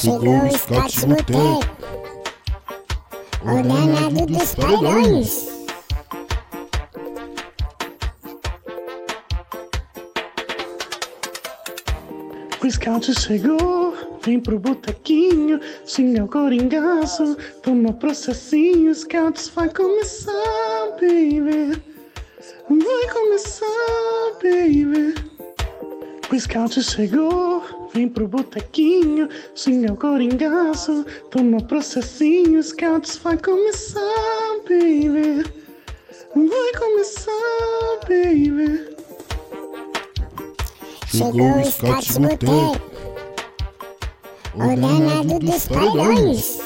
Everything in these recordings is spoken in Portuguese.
Chegou o Scott Boteco, o danado dos paredões. O scout chegou, vem pro botequinho, xinga o coringaço, toma processinho, scouts vai começar, baby. Vai começar, baby. O scout chegou, vem pro botequinho, xinga o coringaço, toma processinho, scouts vai começar, baby. Vai começar, baby. Chegou o Scott Boteco, o danado dos paredões.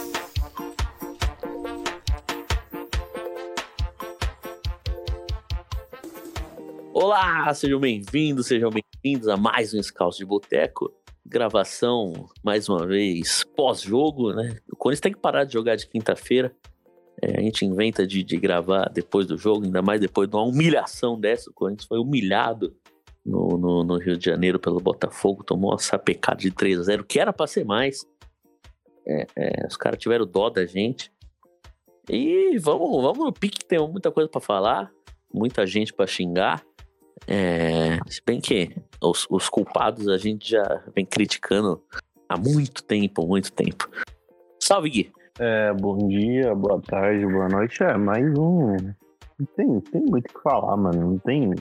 Olá, sejam bem-vindos, sejam bem-vindos a mais um Scout de Boteco. Gravação, mais uma vez, pós-jogo, né? O Corinthians tem que parar de jogar de quinta-feira. É, a gente inventa de, de gravar depois do jogo, ainda mais depois de uma humilhação dessa. O Corinthians foi humilhado no, no, no Rio de Janeiro pelo Botafogo, tomou uma sapecada de 3 a 0 que era pra ser mais. É, é, os caras tiveram dó da gente. E vamos, vamos no pique, tem muita coisa pra falar, muita gente pra xingar. É, se bem que os, os culpados a gente já vem criticando há muito tempo, muito tempo. Salve, Gui! É, bom dia, boa tarde, boa noite. É, mais um. Não tem, tem muito o que falar, mano. Não tem.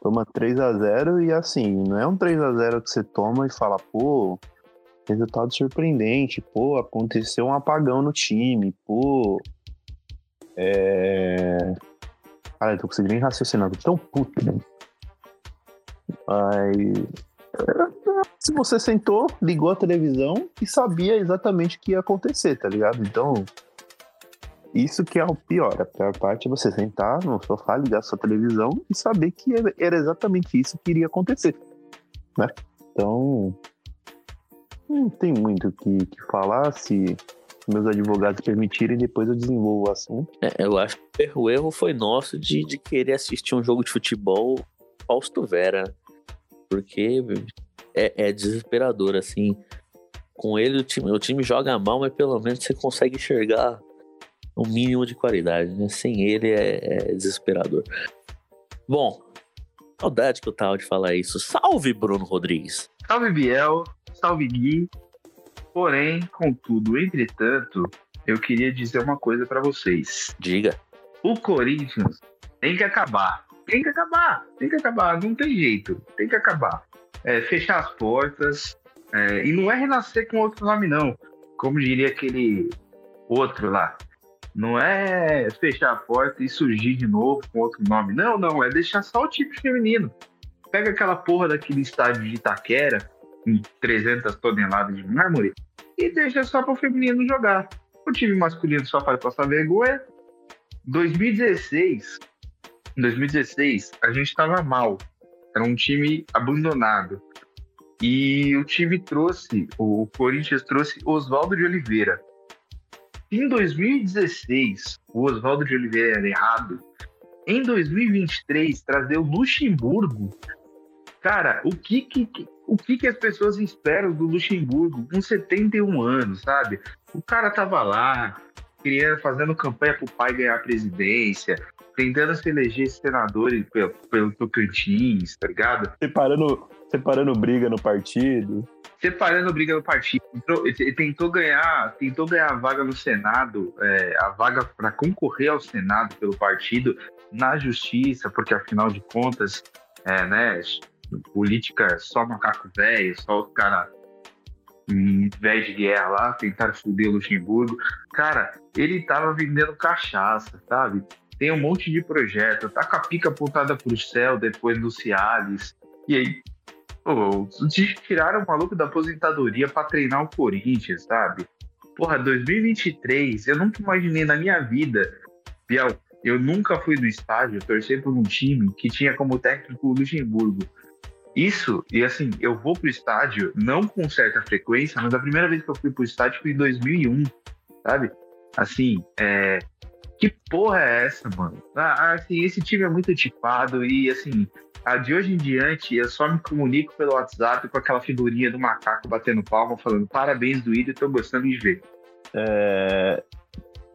Toma 3 a 0 e assim, não é um 3 a 0 que você toma e fala, pô, resultado surpreendente, pô, aconteceu um apagão no time, pô. É. Cara, eu tô conseguindo nem raciocinar, tô tão puto, né? Mas. Se você sentou, ligou a televisão e sabia exatamente o que ia acontecer, tá ligado? Então, isso que é o pior. A pior parte é você sentar no sofá, ligar sua televisão e saber que era exatamente isso que iria acontecer, né? Então, não tem muito o que, que falar. Se meus advogados permitirem, depois eu desenvolvo o assunto. É, eu acho que o erro foi nosso de, de querer assistir um jogo de futebol Fausto Vera. Porque é, é desesperador, assim. Com ele, o time, o time joga mal, mas pelo menos você consegue enxergar o um mínimo de qualidade, né? Sem ele é, é desesperador. Bom, saudade que eu tava de falar isso. Salve, Bruno Rodrigues! Salve, Biel! Salve, Gui! Porém, contudo, entretanto, eu queria dizer uma coisa para vocês. Diga. O Corinthians tem que acabar. Tem que acabar. Tem que acabar. Não tem jeito. Tem que acabar. É, fechar as portas. É, e não é renascer com outro nome, não. Como diria aquele outro lá. Não é fechar a porta e surgir de novo com outro nome. Não, não. É deixar só o tipo feminino. Pega aquela porra daquele estádio de Itaquera, com 300 toneladas de mármore, e deixa só para o feminino jogar. O time masculino só faz passar vergonha. 2016, em 2016, a gente estava mal. Era um time abandonado. E o time trouxe, o Corinthians trouxe Oswaldo de Oliveira. Em 2016, o Oswaldo de Oliveira era errado. Em 2023, trazer o Luxemburgo. Cara, o que que, o que que as pessoas esperam do Luxemburgo com 71 anos, sabe? O cara tava lá, queria fazendo campanha pro pai ganhar a presidência, tentando se eleger senador pelo, pelo Tocantins, tá ligado? Separando, separando briga no partido. Separando briga no partido. Ele tentou ganhar, tentou ganhar a vaga no Senado, é, a vaga para concorrer ao Senado pelo partido na justiça, porque afinal de contas, é, né, política só macaco velho, só o cara velho de guerra lá, tentaram foder o Luxemburgo. Cara, ele tava vendendo cachaça, sabe? Tem um monte de projeto, tá com a pica apontada pro céu depois do Cialis. E aí, pô, tiraram o maluco da aposentadoria para treinar o Corinthians, sabe? Porra, 2023, eu nunca imaginei na minha vida, Biel, eu nunca fui do estádio torcer por um time que tinha como técnico o Luxemburgo. Isso, e assim, eu vou pro estádio, não com certa frequência, mas a primeira vez que eu fui pro estádio foi em 2001, sabe? Assim, é, Que porra é essa, mano? Ah, assim, esse time é muito tipado e, assim, de hoje em diante eu só me comunico pelo WhatsApp com aquela figurinha do macaco batendo palma, falando parabéns do Ida, tô gostando de ver. É...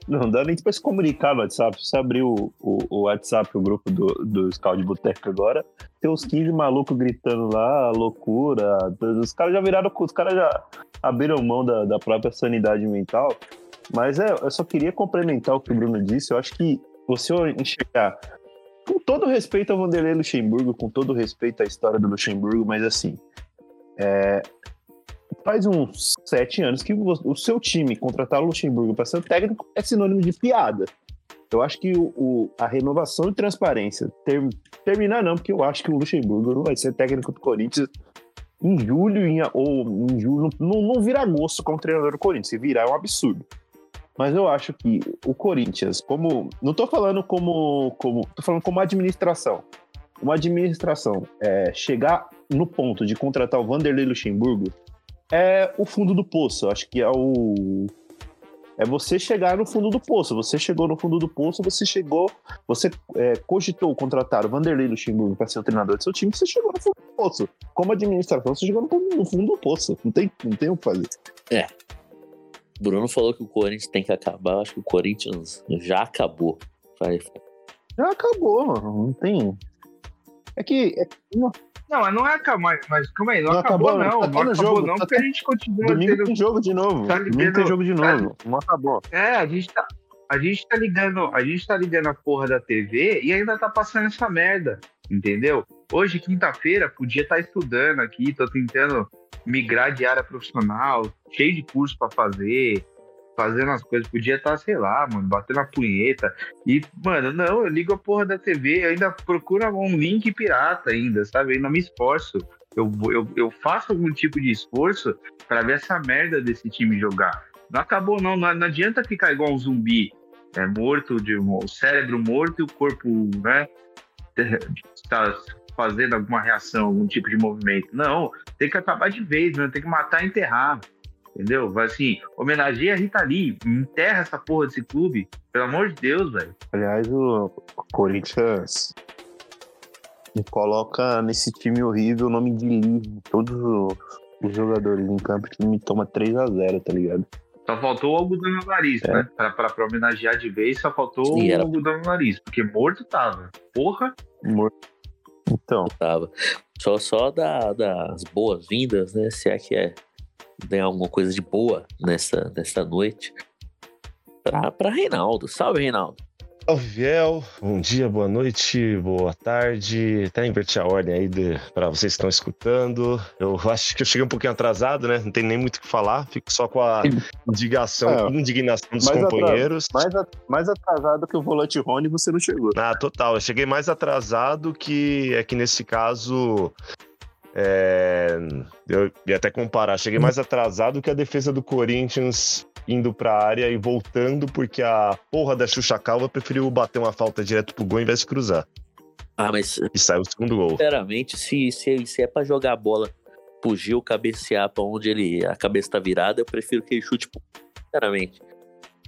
Não dá nem pra se comunicar no WhatsApp. Você abriu o, o, WhatsApp, o grupo do, do Scout de agora, tem uns 15 malucos gritando lá, loucura. Os caras já viraram, os caras já abriram mão da, da própria sanidade mental. Mas é, eu só queria complementar o que o Bruno disse. Eu acho que você enxergar, com todo respeito ao Vanderlei Luxemburgo, com todo respeito à história do Luxemburgo, mas assim, é, faz uns sete anos que o seu time contratar o Luxemburgo para ser técnico é sinônimo de piada. Eu acho que o, o, a renovação e transparência ter, terminar não, porque eu acho que o Luxemburgo não vai ser técnico do Corinthians em julho em, ou em julho, não, não vira agosto como treinador do Corinthians. Se virar é um absurdo. Mas eu acho que o Corinthians, como. Não estou falando como. como tô falando como administração. Uma administração é, chegar no ponto de contratar o Vanderlei Luxemburgo é o fundo do poço. Eu acho que é o. É você chegar no fundo do poço. Você chegou no fundo do poço, você chegou. Você é, cogitou contratar o Vanderlei Luxemburgo para ser o treinador do seu time, você chegou no fundo do poço. Como administração, você chegou no fundo, no fundo do poço. Não tem, não tem o que fazer. É, Bruno falou que o Corinthians tem que acabar. Eu acho que o Corinthians já acabou. Vai. Já acabou, não tem. É que. É... Não, não é acabar, mas calma aí, não, não acabou, acabou, não. Tá não acabou, jogo, não, tá porque a gente continua. Domingo tendo... tem jogo de novo. Tá ligando, Domingo tem jogo de tá novo. Não acabou. É, a gente tá. A gente tá ligando, a gente tá ligando a porra da TV e ainda tá passando essa merda, entendeu? Hoje, quinta-feira, podia estar tá estudando aqui, tô tentando migrar de área profissional, cheio de curso para fazer, fazendo as coisas. Podia estar, tá, sei lá, mano, batendo a punheta. E, mano, não, eu ligo a porra da TV, ainda procuro um link pirata ainda, sabe? Eu ainda me esforço. Eu, eu, eu faço algum tipo de esforço para ver essa merda desse time jogar. Não acabou, não. Não, não adianta ficar igual um zumbi, é, morto, de, o cérebro morto e o corpo, né? Tá fazendo alguma reação, algum tipo de movimento. Não, tem que acabar de vez, né? tem que matar e enterrar. Entendeu? Vai assim, homenageia a Rita Lee, enterra essa porra desse clube, pelo amor de Deus, velho. Aliás, o Corinthians me coloca nesse time horrível o nome de Lee. Todos os jogadores em campo que me toma 3 a 0 tá ligado? Só faltou o algodão no nariz, é. né? Pra, pra, pra, homenagear de vez, só faltou Sim, o algodão no nariz. Porque morto tava. Porra. Morto. Então. Tava. Só, só da, das boas-vindas, né? Se é que é tem alguma coisa de boa nessa, nessa noite. Pra, pra Reinaldo. Salve, Reinaldo. Salve, Viel. Bom dia, boa noite, boa tarde. Até inverti a ordem aí para vocês que estão escutando. Eu acho que eu cheguei um pouquinho atrasado, né? Não tem nem muito o que falar. Fico só com a indignação, é, indignação dos mais companheiros. Atrasado, mais, mais atrasado que o volante Rony, você não chegou. Ah, total. Eu cheguei mais atrasado que é que nesse caso é, eu ia até comparar, cheguei mais atrasado que a defesa do Corinthians indo pra área e voltando, porque a porra da Xuxa Calva preferiu bater uma falta direto pro gol ao invés de cruzar. Ah, mas. E saiu o segundo gol. Sinceramente, se, se, se é pra jogar a bola pro Gil cabecear pra onde ele, a cabeça tá virada, eu prefiro que ele chute, sinceramente.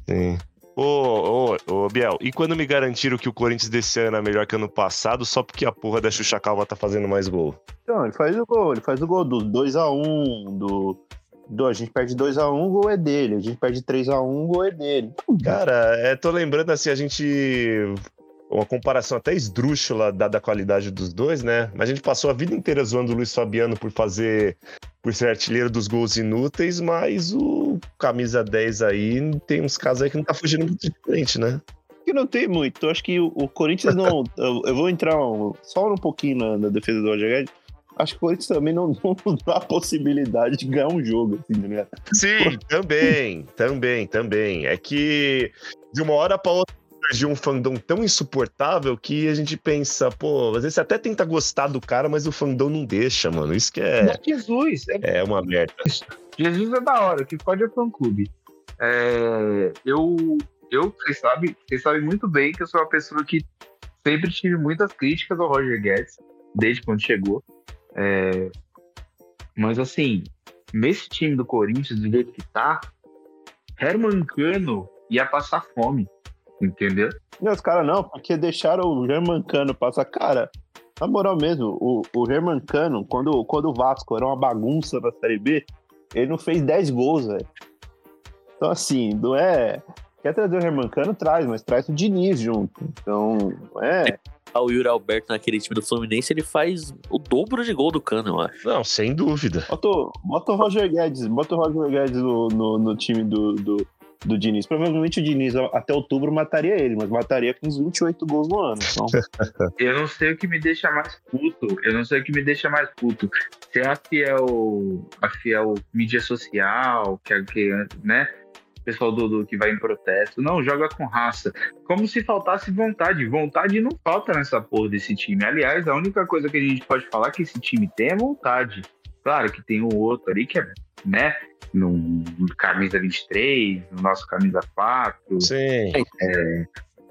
Sim. Ô, ô, ô, Biel, e quando me garantiram que o Corinthians desse ano é melhor que ano passado, só porque a porra da Xuxa Calva tá fazendo mais gol? Então, ele faz o gol, ele faz o gol do 2x1, do, do. A gente perde 2x1, o gol é dele. A gente perde 3x1, o gol é dele. Cara, é, tô lembrando assim, a gente uma comparação até esdrúxula da, qualidade dos dois, né? Mas a gente passou a vida inteira zoando o Luiz Fabiano por fazer, por ser artilheiro dos gols inúteis, mas o camisa 10 aí tem uns casos aí que não tá fugindo muito de frente, né? Que não tem muito. Eu acho que o, o Corinthians não. eu, eu, vou entrar um, só um pouquinho na, na defesa do Roger Guedes acho que o Corinthians também não, não dá a possibilidade de ganhar um jogo, assim, né? Sim, também, também, também. É que de uma hora para outra surgiu um fandom tão insuportável que a gente pensa, pô, às vezes você até tenta gostar do cara, mas o fandom não deixa, mano. Isso que é. é Jesus. É, é uma merda. Jesus é da hora, que pode é fã clube. É, eu, eu, vocês sabem, vocês sabem muito bem que eu sou uma pessoa que sempre tive muitas críticas ao Roger Guedes, desde quando chegou. É, mas assim, nesse time do Corinthians, do jeito que tá, Herman Cano ia passar fome Entendeu? Não, os caras não, porque deixaram o Germancano passar. Cara, na moral mesmo, o, o Germancano, quando, quando o Vasco era uma bagunça na Série B, ele não fez 10 gols, velho. Então, assim, não é. Quer trazer o Germancano? Traz, mas traz o Diniz junto. Então, não é. O Yuri Alberto naquele time do Fluminense, ele faz o dobro de gol do Cano, eu acho. Não, sem dúvida. Bota, o- bota o Roger Guedes, bota o Roger Guedes no, no, no time do, do, do Diniz. Provavelmente o Diniz até outubro mataria ele, mas mataria com uns 28 gols no ano. Então, Eu não sei o que me deixa mais puto. Eu não sei o que me deixa mais puto. Se é a fiel, a fiel mídia social, que é que, né? Pessoal do, do que vai em protesto. Não, joga com raça. Como se faltasse vontade. Vontade não falta nessa porra desse time. Aliás, a única coisa que a gente pode falar que esse time tem é vontade. Claro que tem um outro ali que é, né? No, camisa 23, no nosso camisa 4. Sim.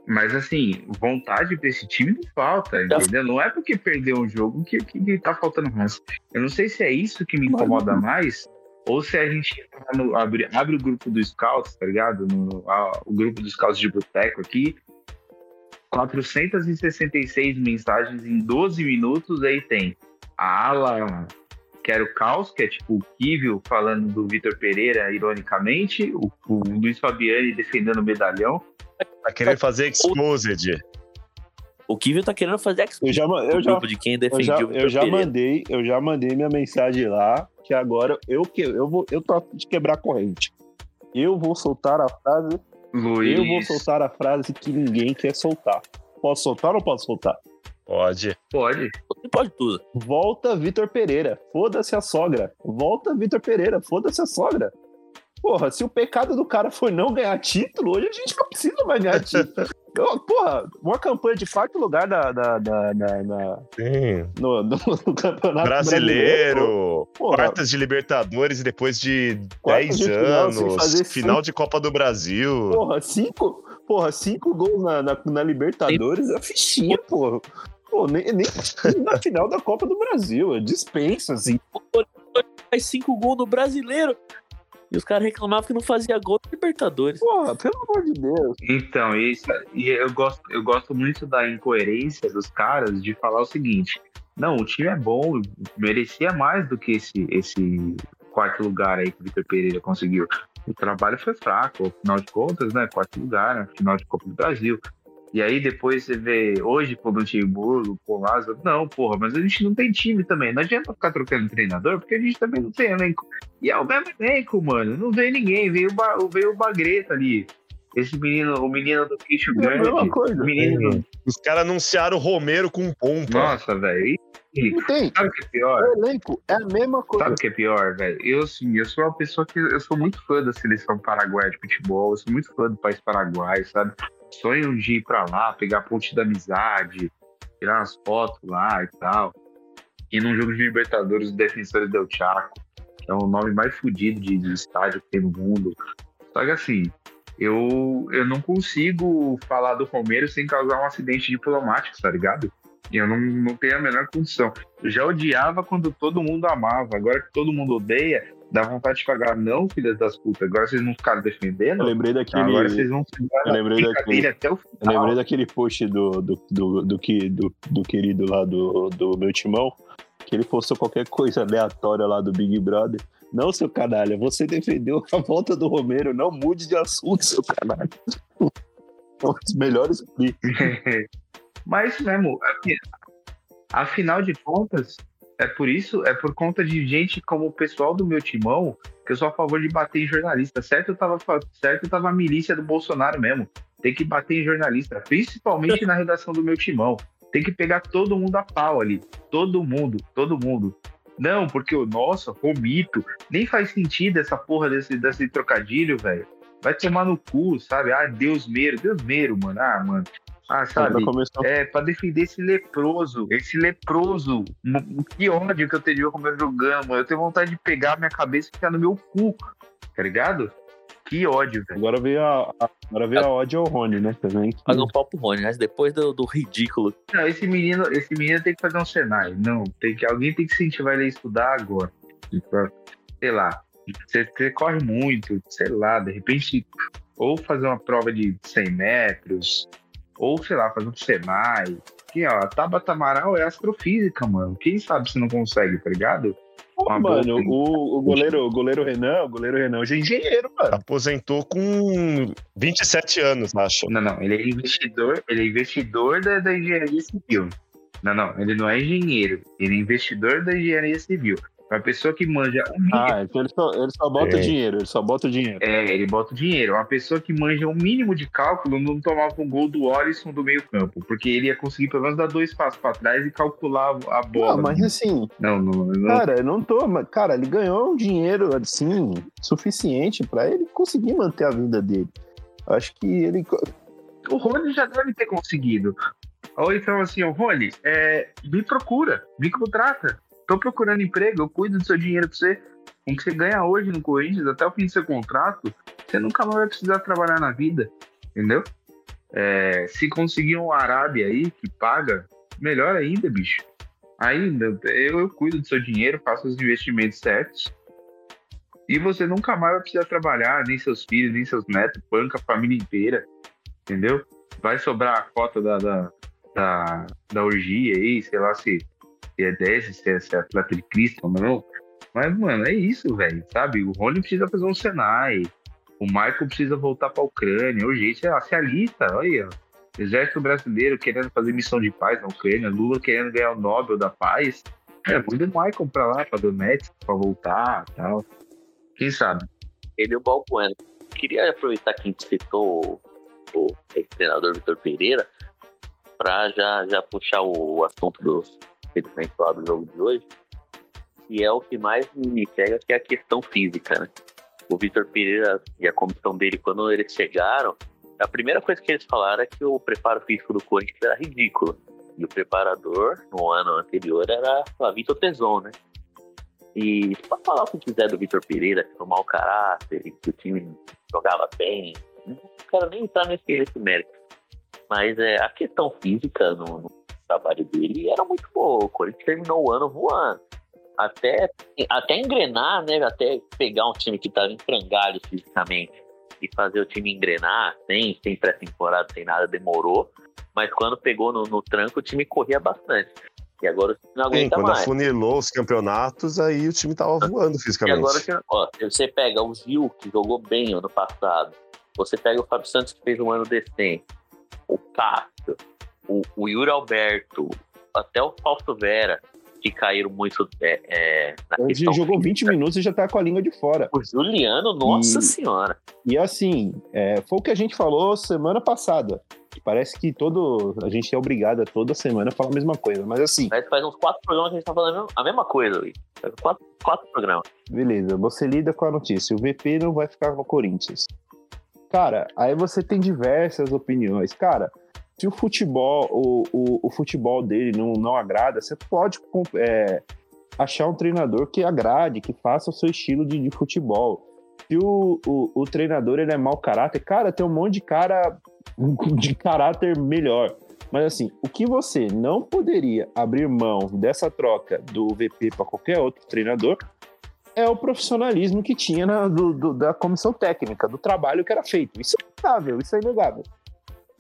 Mas assim, vontade pra esse time não falta, entendeu? Não é porque perdeu um jogo que, que, que tá faltando raça. Eu não sei se é isso que me incomoda mais, ou se a gente tá no- abre, abre o grupo do Scouts, tá ligado? No, a- o grupo dos Scouts de Boteco aqui. 466 mensagens em 12 minutos, aí tem a ala Quero Caos, que é tipo o Kivio falando do Vitor Pereira, ironicamente, o, o Luiz Fabiani defendendo o medalhão. Tá querendo fazer exposed. O Kivio tá querendo fazer ex eu já, eu o já, grupo de quem eu defendia já, eu já Pereira. mandei, eu já mandei minha mensagem lá, que agora eu que eu vou, eu tô de quebrar a corrente. Eu vou soltar a frase, Luiz. eu vou soltar a frase que ninguém quer soltar. Posso soltar ou não posso soltar? Pode. Pode. Você pode tudo. Volta Vitor Pereira. Foda-se a sogra. Volta Vitor Pereira. Foda-se a sogra. Porra, se o pecado do cara foi não ganhar título, hoje a gente não precisa mais ganhar título. Eu- Porra, uma campanha de quarto lugar na, na- na- na- na- Sim. no, no- no campeonato Brasileiro. Porra, Quartas de Libertadores e depois de Quartas 10 de final, anos. fazer Final de Copa do Brasil. porra, cinco, porra, cinco gols na, na, na Libertadores é fichinha, porra. Pô, nem, nem na final da Copa do Brasil. É dispensa, assim. Faz cinco gols no brasileiro. E os caras reclamavam que não fazia gol no Libertadores. Porra, pelo amor de Deus. Então, isso, e eu gosto, eu gosto muito da incoerência dos caras de falar o seguinte: não, o time é bom, merecia mais do que esse, esse quarto lugar aí que o Vitor Pereira conseguiu. O trabalho foi fraco, afinal de contas, né? Quarto lugar, né, final de Copa do Brasil. E aí depois você vê hoje pô, no Luxemburgo, pô, Lázaro. Não, porra, mas a gente não tem time também. Não adianta ficar trocando treinador, porque a gente também não tem elenco. E é o mesmo elenco, mano. Não veio ninguém, veio, o Ba- veio o Bagreta ali. Esse menino, o menino do queixo É a grande. mesma coisa. O menino. Os caras anunciaram o Romero com pompa. Nossa, velho. Não tem. Sabe o que é pior? O elenco é a mesma coisa. Sabe o que é pior, velho? Eu, sim, eu sou uma pessoa que. Eu sou muito fã da seleção paraguaia de futebol, eu sou muito fã do país paraguai, sabe? Sonho de ir pra lá, pegar a ponte da amizade, tirar umas fotos lá e tal. E num jogo de Libertadores, o Defensores del Chaco, que é o nome mais fodido de, de estádio que tem no mundo. Só que assim, eu, eu não consigo falar do Palmeiras sem causar um acidente diplomático, tá ligado? Eu não, não tenho a menor condição. Eu já odiava quando todo mundo amava. Agora que todo mundo odeia, dá vontade de pagar. Não, filhas das putas. Agora vocês não ficaram defendendo. Eu lembrei daquele. Agora vocês vão segurar Eu lembrei daquele. até o Eu final. lembrei daquele post do, do, do, do, que, do, do querido lá do, do meu timão, que ele postou qualquer coisa aleatória lá do Big Brother. Não, seu canalha, você defendeu a volta do Romero, não mude de assunto, seu canalha. Dos melhores. Mas mesmo, afi- afinal de contas, é por isso, é por conta de gente como o pessoal do meu timão, que eu sou a favor de bater em jornalista. Certo, eu tava, certo, eu tava a milícia do Bolsonaro mesmo. Tem que bater em jornalista, principalmente na redação do meu timão. Tem que pegar todo mundo a pau ali. Todo mundo, todo mundo. Não, porque o nosso, Romito, nem faz sentido essa porra desse, desse trocadilho, velho. Vai tomar no cu, sabe? Ah, Deus meiro, Deus meiro, mano. Ah, mano. Ah, sabe? É, pra defender esse leproso, esse leproso. Que ódio que eu teria como eu jogando, mano. Eu tenho vontade de pegar a minha cabeça e ficar no meu cu, tá ligado? Que ódio, velho. agora veio a, a- agora veio a ódio ao Rony, né? Também. que- Paga um pau pro Rony, mas depois do, do ridículo. Não, esse menino, esse menino tem que fazer um cenário. Não, tem que, alguém tem que incentivar ele a estudar agora. Sei lá. Você, você corre muito, sei lá, de repente ou fazer uma prova de 100 metros, ou sei lá, fazer um Senai. Que, ó, a Tabata Amaral é astrofísica, mano. Quem sabe se não consegue, tá ligado? Pô, Uma mano, boa- o, o goleiro, o goleiro Renan, o goleiro Renan hoje é engenheiro, mano. Aposentou com 27 anos, acho. Não, não, ele é investidor, ele é investidor da, da engenharia civil. Não, não, ele não é engenheiro, ele é investidor da engenharia civil. Uma pessoa que manja um mínimo, Ah, então ele só, ele só bota É. dinheiro, ele só bota o dinheiro. é, ele bota o dinheiro. Uma pessoa que manja um mínimo de cálculo não tomava um gol do Orisson do meio campo, porque ele ia conseguir pelo menos dar dois passos para trás e calcular a bola. Não, mas assim, Não, não, não. cara, não tô. mas, Cara, ele ganhou um dinheiro, assim, suficiente pra ele conseguir manter a vida dele. Acho que ele. O Rony já deve ter conseguido. Ou então assim, ó, Rony, é, me procura, me contrata. Tô procurando emprego, eu cuido do seu dinheiro pra você. Com que você ganha hoje no Corinthians, até o fim do seu contrato, você nunca mais vai precisar trabalhar na vida, entendeu? É, se conseguir um Arábia aí que paga, melhor ainda, bicho. Ainda, eu, eu cuido do seu dinheiro, faço os investimentos certos. E você nunca mais vai precisar trabalhar, nem seus filhos, nem seus netos, banca a família inteira entendeu? Vai sobrar a cota da, da, da, da orgia aí, sei lá se, se é 10, se é, é atleta de Cristo ou não. Mas, mano, é isso, velho, sabe? O Rony precisa fazer um Senai, o Michael precisa voltar pra Ucrânia, urgente, sei lá, se alista, olha. Exército brasileiro querendo fazer missão de paz na Ucrânia, Lula querendo ganhar o Nobel da Paz. É, manda o Michael pra lá, pra Donetsk, pra voltar tal. Quem sabe? Ele e o Balbuena. Queria aproveitar que a gente citou o, ex-treinador Vitor Pereira para já, já puxar o assunto do infelizmente lá do jogo de hoje, que é o que mais me pega, que é a questão física, né? O Vitor Pereira e a comissão dele, quando eles chegaram, a primeira coisa que eles falaram é que o preparo físico do Corinthians era ridículo. E o preparador, no ano anterior, era Flavito Teson, né? E pra falar o que quiser do Vitor Pereira, que foi mau caráter, que o time jogava bem, não quero nem entrar nesse, nesse mérito. Mas é, a questão física no trabalho dele era muito boa. O Corinthians terminou o ano voando. Até, até engrenar, né? Até pegar um time que estava em frangalhos fisicamente e fazer o time engrenar, sem, sem pré-temporada, sem nada, demorou. Mas quando pegou no, no tranco, o time corria bastante. E agora o time não Sim, aguenta quando mais. afunilou os campeonatos, aí o time tava voando E fisicamente. agora, que- ó, você pega o Gil, que jogou bem ano passado. Você pega o Fábio Santos, que fez um ano decente. O Cássio, o, o Yuri Alberto, até o Fausto Vera, que caíram muito é, é, na Ele jogou física. 20 minutos e já tá com a língua de fora. O Juliano, nossa E- senhora. E assim, é, foi o que a gente falou semana passada. Parece que todo. A gente é obrigado a toda semana falar a mesma coisa. Mas assim, Mas faz uns quatro programas que a gente tá falando a mesma coisa, Luiz. Quatro, quatro programas. beleza, você lida com a notícia. O VP não vai ficar no Corinthians. Cara, aí você tem diversas opiniões. Cara, se o futebol, o, o, o futebol dele não, não agrada, você pode é, achar um treinador que agrade, que faça o seu estilo de, de futebol. Se o, o, o treinador ele é mau caráter, cara, tem um monte de cara de caráter melhor. Mas assim, o que você não poderia abrir mão dessa troca do VP para qualquer outro treinador é o profissionalismo que tinha na, do, do- da comissão técnica, do trabalho que era feito. Isso é inegável, isso é inegável.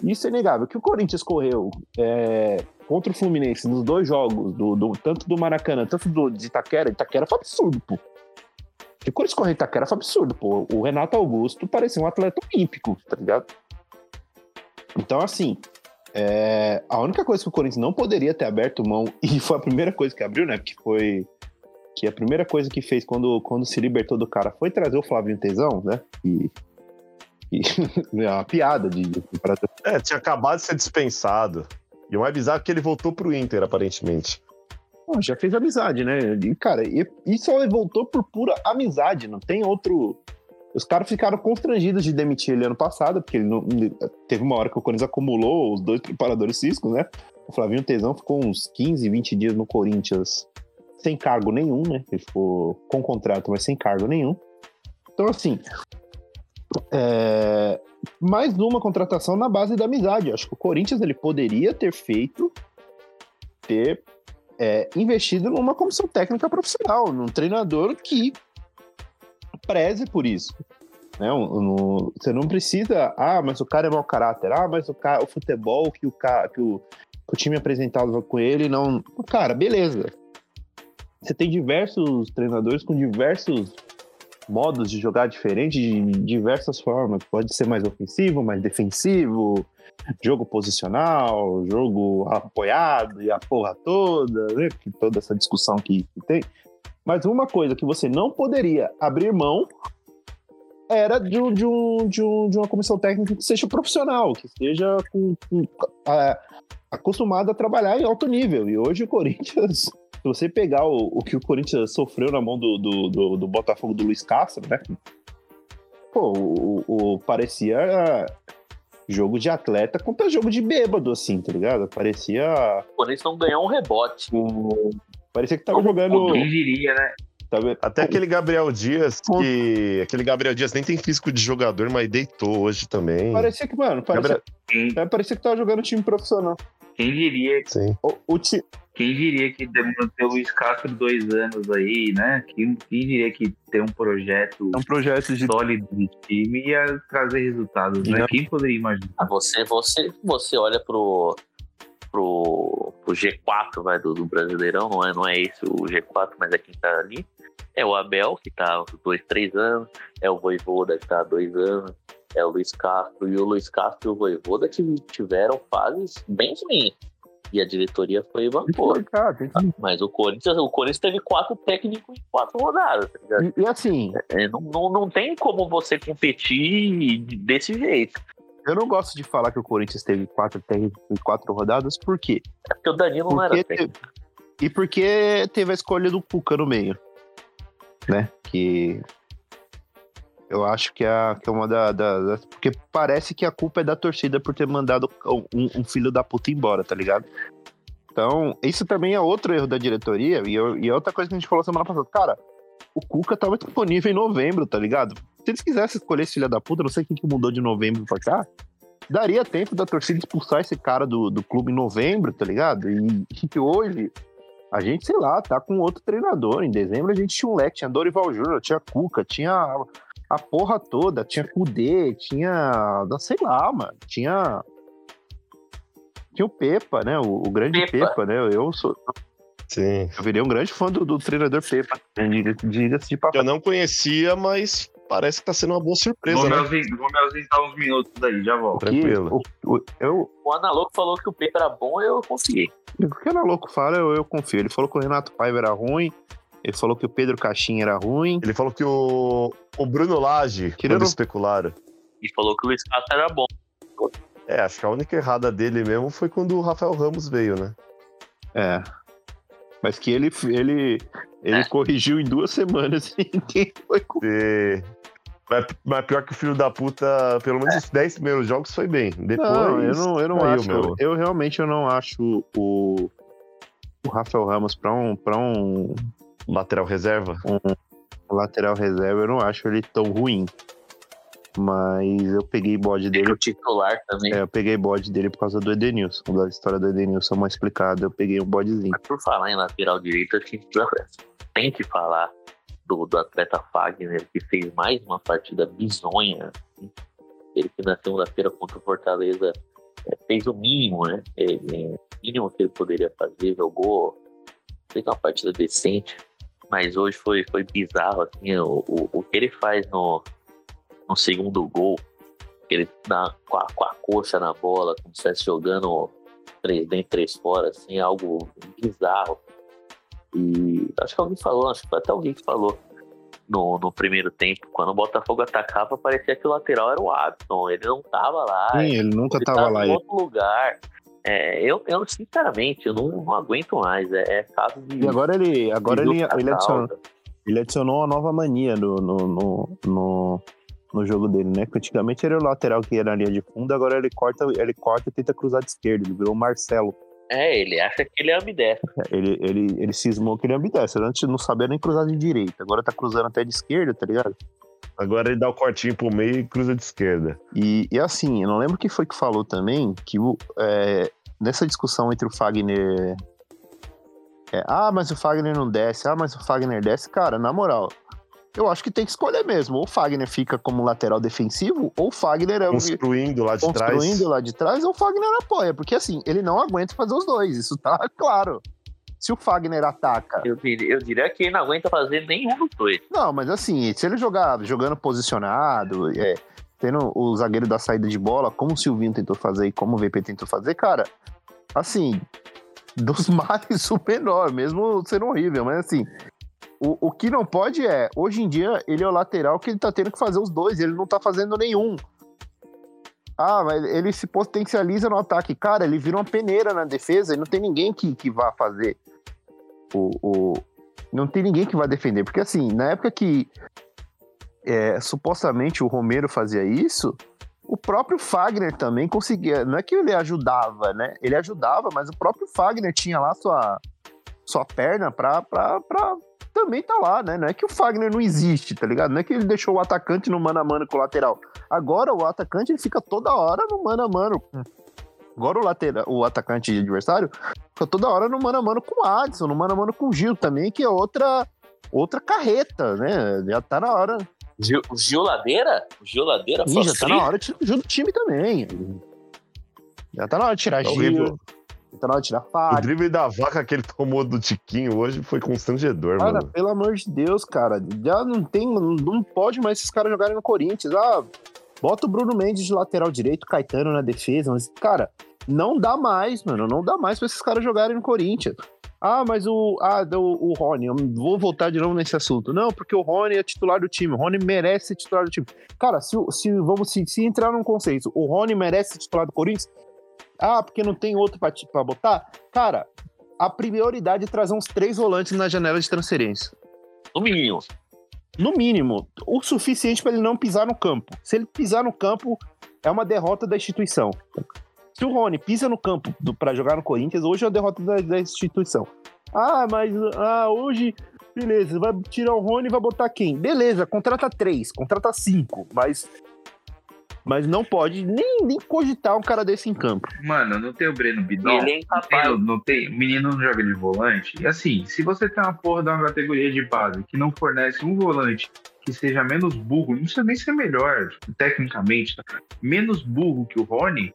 Isso é inegável. Que o Corinthians correu é, contra o Fluminense nos dois jogos, do, do- tanto do Maracanã, tanto do, de Itaquera, Itaquera foi absurdo, pô. Que o Corinthians correr Itaquera foi absurdo, pô. O Renato Augusto parecia um atleta olímpico, tá ligado? Então, assim, é, a única coisa que o Corinthians não poderia ter aberto mão, e foi a primeira coisa que abriu, né? Porque foi. Que a primeira coisa que fez quando, quando se libertou do cara foi trazer o Flavinho Tesão, né? E. é uma piada de. É, tinha acabado de ser dispensado. E o mais bizarro é que ele voltou pro Inter, aparentemente. Pô, já fez amizade, né? E, cara, e, e só voltou por pura amizade, não tem outro. Os caras ficaram constrangidos de demitir ele ano passado, porque ele não, ele- teve uma hora que o Corinthians acumulou os dois preparadores físicos, né? O Flavinho Tesão ficou uns 15, 20 dias no Corinthians sem cargo nenhum, né? Ele ficou com contrato, mas sem cargo nenhum. Então, assim. É, Mais uma contratação na base da amizade. Acho que o Corinthians ele poderia ter feito, ter é, investido numa comissão técnica profissional, num treinador que preze por isso. Né? Um- um- você não precisa. Ah, mas o cara é mau caráter. Ah, mas o, cara, o futebol que o, ca- que o, que o time apresentava com ele não. Cara, beleza. Você tem diversos treinadores com diversos modos de jogar diferente, de diversas formas. Pode ser mais ofensivo, mais defensivo, jogo posicional, jogo apoiado e a porra toda, né? Toda essa discussão que, que tem. Mas uma coisa que você não poderia abrir mão era de, um- de, um, de, um, de uma comissão técnica que seja profissional, que esteja com, com- a- acostumada a trabalhar em alto nível. E hoje o Corinthians, se você pegar o, o que o Corinthians sofreu na mão do, do, do, do Botafogo do Luiz Castro, né? Pô, o, o- parecia jogo de atleta contra jogo de bêbado, assim, tá ligado? Parecia. O Corinthians não ganhou um rebote. Parecia que tava jogando. Quem diria, né? Até aquele Gabriel Dias, que. Aquele Gabriel Dias nem tem físico de jogador, mas deitou hoje também. Parecia que, mano, parecia, Quem, é, parecia que tava jogando time profissional. Quem diria Sim. O, o ti- Quem diria que manter o Luiz Castro dois anos aí, né? Quem, quem diria que ter um projeto é um projeto de. sólido de time ia trazer resultados, né? Não. Quem poderia imaginar? Ah, Você, você, você olha pro, pro, pro G4 vai, do, do Brasileirão, não é, não é esse o G4, mas é quem tá ali. É o Abel, que tá há dois, três anos. É o Voivoda, que tá há dois anos. É o Luiz Castro. E o Luiz Castro e o Voivoda que tiveram fases bem ruins. E a diretoria foi que- Mas o Corinthians, o Corinthians teve quatro técnicos em quatro rodadas, tá? E, e assim, É, não, não, não tem como você competir desse jeito. eu não gosto de falar que o Corinthians teve quatro técnicos em quatro rodadas, por quê? É porque o Danilo não era Porque técnico. te- E porque teve a escolha do Cuca no meio. Né? Que. Eu acho que é, que é uma da, da- das- Porque parece que a culpa é da torcida por ter mandado um, um filho da puta embora, tá ligado? Então, isso também é outro erro da diretoria. E, eu- e é outra coisa que a gente falou semana passada. Cara, o Cuca tava disponível em novembro, tá ligado? Se eles quisessem escolher esse filho da puta, não sei o que que mudou de novembro pra cá. Daria tempo da torcida expulsar esse cara do, do clube em novembro, tá ligado? E, e hoje, a gente, sei lá, tá com outro treinador. Em dezembro a gente tinha um leque, tinha Dorival Júnior, tinha Cuca, tinha a, porra toda, tinha Kudê, tinha. Sei lá, mano. Tinha. Tinha o Pepa, né? O, o grande Pepa. Pepa, né? Eu sou. Sim. Eu virei um grande fã do, do treinador Pepa. Diga- Diga-se de Eu passagem. não conhecia, mas parece que tá sendo uma boa surpresa, Vou me, né? ausentar, vou me ausentar uns minutos daí, já volto. Tranquilo. O, o, eu, O Analouco falou que o Pepe era bom, eu confiei. o que o Ana Louco fala, eu, eu confio. Ele falou que o Renato Paiva era ruim. Ele falou que o Pedro Caixinha era ruim. Ele falou que o, o Bruno Lage, Querendo- quando especularam. E falou que o Luiz Castro era bom. É, acho que a única errada dele mesmo foi quando o Rafael Ramos veio, né? É. Mas que ele, ele, ele É. corrigiu em duas semanas e ninguém foi com E... Mas, mas pior que o filho da puta, pelo menos os 10 primeiros jogos foi bem. Depois. Não, eu não, eu não caiu, acho. meu. Eu realmente eu não acho o, o Rafael Ramos para um, pra um Lateral reserva. lateral reserva, eu não acho ele tão ruim. Mas eu peguei bode Ele dele. o titular também. É, eu peguei bode dele por causa do Edenilson. Da história do Edenilson mal explicada, eu peguei um bodezinho. Mas por falar em lateral direito, a gente tem que falar do, do atleta Fagner, que fez mais uma partida bizonha. assim. Ele que na segunda-feira contra o Fortaleza é, fez o mínimo, né? Ele, o mínimo que ele poderia fazer, jogou, fez uma partida decente. Mas hoje foi, foi bizarro, assim, o, o, o que ele faz no, no segundo gol, que ele dá com a, com a coxa na bola, como se estivesse jogando três dentro, três fora, assim, algo bizarro. E acho que alguém falou, acho que foi até alguém que falou no, no primeiro tempo, quando o Botafogo atacava, parecia que o lateral era o Abson, ele não tava lá, Sim, ele nunca ele tava tava lá. em outro lugar. É, eu, eu, sinceramente, eu não, não aguento mais. É, é caso de. e agora ele, agora ele, ele, adicionou, causa. ele adicionou uma nova mania no, no, no, no, no jogo dele, né? Que antigamente era o lateral que ia na linha de fundo, agora ele corta, ele corta e tenta cruzar de esquerda. Ele virou o Marcelo. É, ele acha que ele é ambidestro. Ele, ele, ele cismou que ele é ambidestro. Antes não sabia nem cruzar de direita. Agora tá cruzando até de esquerda, tá ligado? Agora ele dá o cortinho pro meio e cruza de esquerda. E, e assim, eu não lembro quem foi que falou também que o, é, nessa discussão entre o Fagner. é, ah, mas o Fagner não desce. Ah, mas o Fagner desce. Cara, na moral, eu acho que tem que escolher mesmo. Ou o Fagner fica como lateral defensivo, ou o Fagner é o Construindo lá de construindo trás. lá de trás, ou o Fagner apoia. Porque assim, ele não aguenta fazer os dois, isso tá claro. Se o Fagner ataca. Eu diria, eu diria que ele não aguenta fazer nenhum dos dois. Não, mas assim, se ele jogar jogando posicionado, é, tendo o zagueiro da saída de bola, como o Silvinho tentou fazer e como o VP tentou fazer, cara, assim, dos males o menor, mesmo sendo horrível, mas assim. O, o que não pode é, hoje em dia, ele é o lateral que ele tá tendo que fazer os dois, ele não tá fazendo nenhum. Ah, mas ele se potencializa no ataque. Cara, ele vira uma peneira na defesa e não tem ninguém que, que vá fazer o, o- Não tem ninguém que vá defender. Porque assim, na época que é, supostamente o Romero fazia isso, o próprio Fagner também conseguia. Não é que ele ajudava, né? Ele ajudava, mas o próprio Fagner tinha lá sua, sua perna pra, pra, pra também tá lá, né? Não é que o Fagner não existe, tá ligado? Não é que ele deixou o atacante no mano a mano com o lateral. Agora o atacante ele fica toda hora no mano a mano. Agora o, lateral, o atacante adversário fica toda hora no mano a mano com o Adson, no mano a mano com o Gil também, que é outra, outra carreta, né? Já tá na hora. Gil, Gil Ladeira? O Gil Ladeira Ih, já tá na hora de tirar o Gil do time também. Já tá na hora de tirar É Gil. horrível. Já tá na hora de tirar O Fagner. drible da vaca que ele tomou do Tiquinho hoje foi constrangedor, Cara, mano. pelo amor de Deus, cara. Já não tem. Não pode mais esses caras jogarem no Corinthians. Ah, bota o Bruno Mendes de lateral direito, Caetano na defesa. Mas, cara, não dá mais, mano. Não dá mais pra esses caras jogarem no Corinthians. Ah, mas o. Ah, o, o Rony, eu vou voltar de novo nesse assunto. Não, porque o Rony é titular do time. O Rony merece ser titular do time. Cara, se, se vamos se, se entrar num conceito, o Rony merece ser titular do Corinthians. Ah, porque não tem outro pra botar? Cara, a prioridade é trazer uns três volantes na janela de transferência. No mínimo. No mínimo, o suficiente para ele não pisar no campo. Se ele pisar no campo, é uma derrota da instituição. Se o Rony pisa no campo para jogar no Corinthians, hoje é uma derrota da, da instituição. Ah, mas ah, hoje, beleza, vai tirar o Rony e vai botar quem? Beleza, contrata três, contrata cinco, mas, mas não pode nem, nem cogitar um cara desse em campo. Mano, não tem o Breno Bidon. Ele é Não tem, incapaz. não tem, o menino não joga de volante. E assim, se você tem uma porra de uma categoria de base que não fornece um volante que seja menos burro, não precisa nem ser melhor, tecnicamente, tá? menos burro que o Rony,